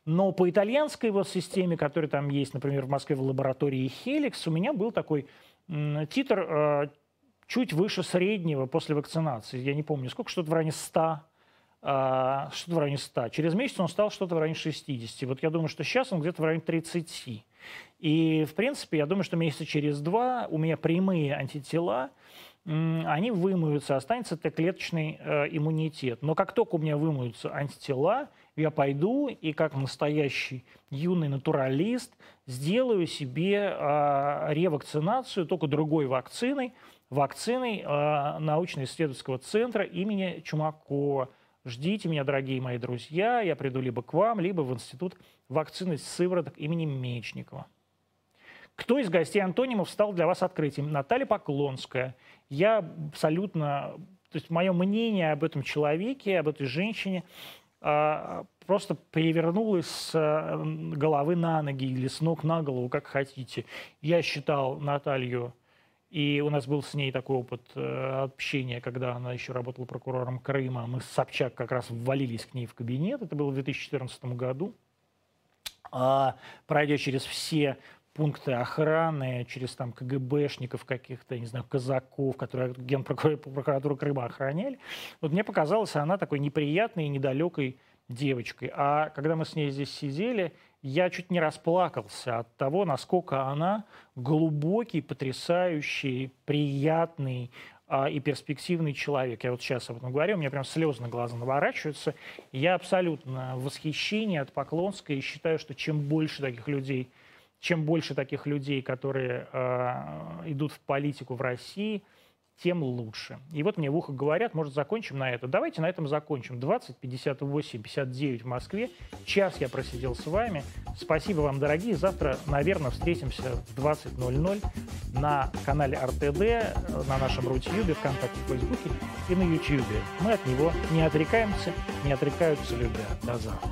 A: Но по итальянской вот системе, которая там есть, например, в Москве в лаборатории Helix, у меня был такой титр чуть выше среднего после вакцинации. Я не помню, сколько, что-то в районе 100, а, что-то в районе 100. Через месяц он стал что-то в районе 60. Вот я думаю, что сейчас он где-то в районе 30. И, в принципе, я думаю, что месяца через два у меня прямые антитела, они вымоются, останется Т-клеточный э, иммунитет. Но как только у меня вымоются антитела, я пойду и как настоящий юный натуралист сделаю себе э, ревакцинацию только другой вакциной, вакциной э, научно-исследовательского центра имени Чумакова. Ждите меня, дорогие мои друзья, я приду либо к вам, либо в Институт вакцины сывороток имени Мечникова. Кто из гостей антонимов стал для вас открытием? Наталья Поклонская. Я абсолютно... То есть мое мнение об этом человеке, об этой женщине э, просто перевернулось с э, головы на ноги или с ног на голову, как хотите. Я считал Наталью и у нас был с ней такой опыт э, общения, когда она еще работала прокурором Крыма. Мы с Собчак как раз ввалились к ней в кабинет. Это было в 2014 году. А, пройдя через все пункты охраны, через там КГБшников каких-то, не знаю, казаков, которые Генпрокуратуру Крыма охраняли. Вот мне показалось, она такой неприятной и недалекой девочкой. А когда мы с ней здесь сидели, я чуть не расплакался от того, насколько она глубокий, потрясающий, приятный а, и перспективный человек. Я вот сейчас об этом говорю, у меня прям слезы на глаза наворачиваются. Я абсолютно в восхищении от Поклонской и считаю, что чем больше таких людей, чем больше таких людей, которые э, идут в политику в России, тем лучше. И вот мне в ухо говорят, может, закончим на это. Давайте на этом закончим. 20, 58, 59 в Москве. Час я просидел с вами. Спасибо вам, дорогие. Завтра, наверное, встретимся в 20.00 на канале РТД, на нашем Рутюбе, ВКонтакте, Фейсбуке и на Ютьюбе. Мы от него не отрекаемся, не отрекаются любя. До завтра.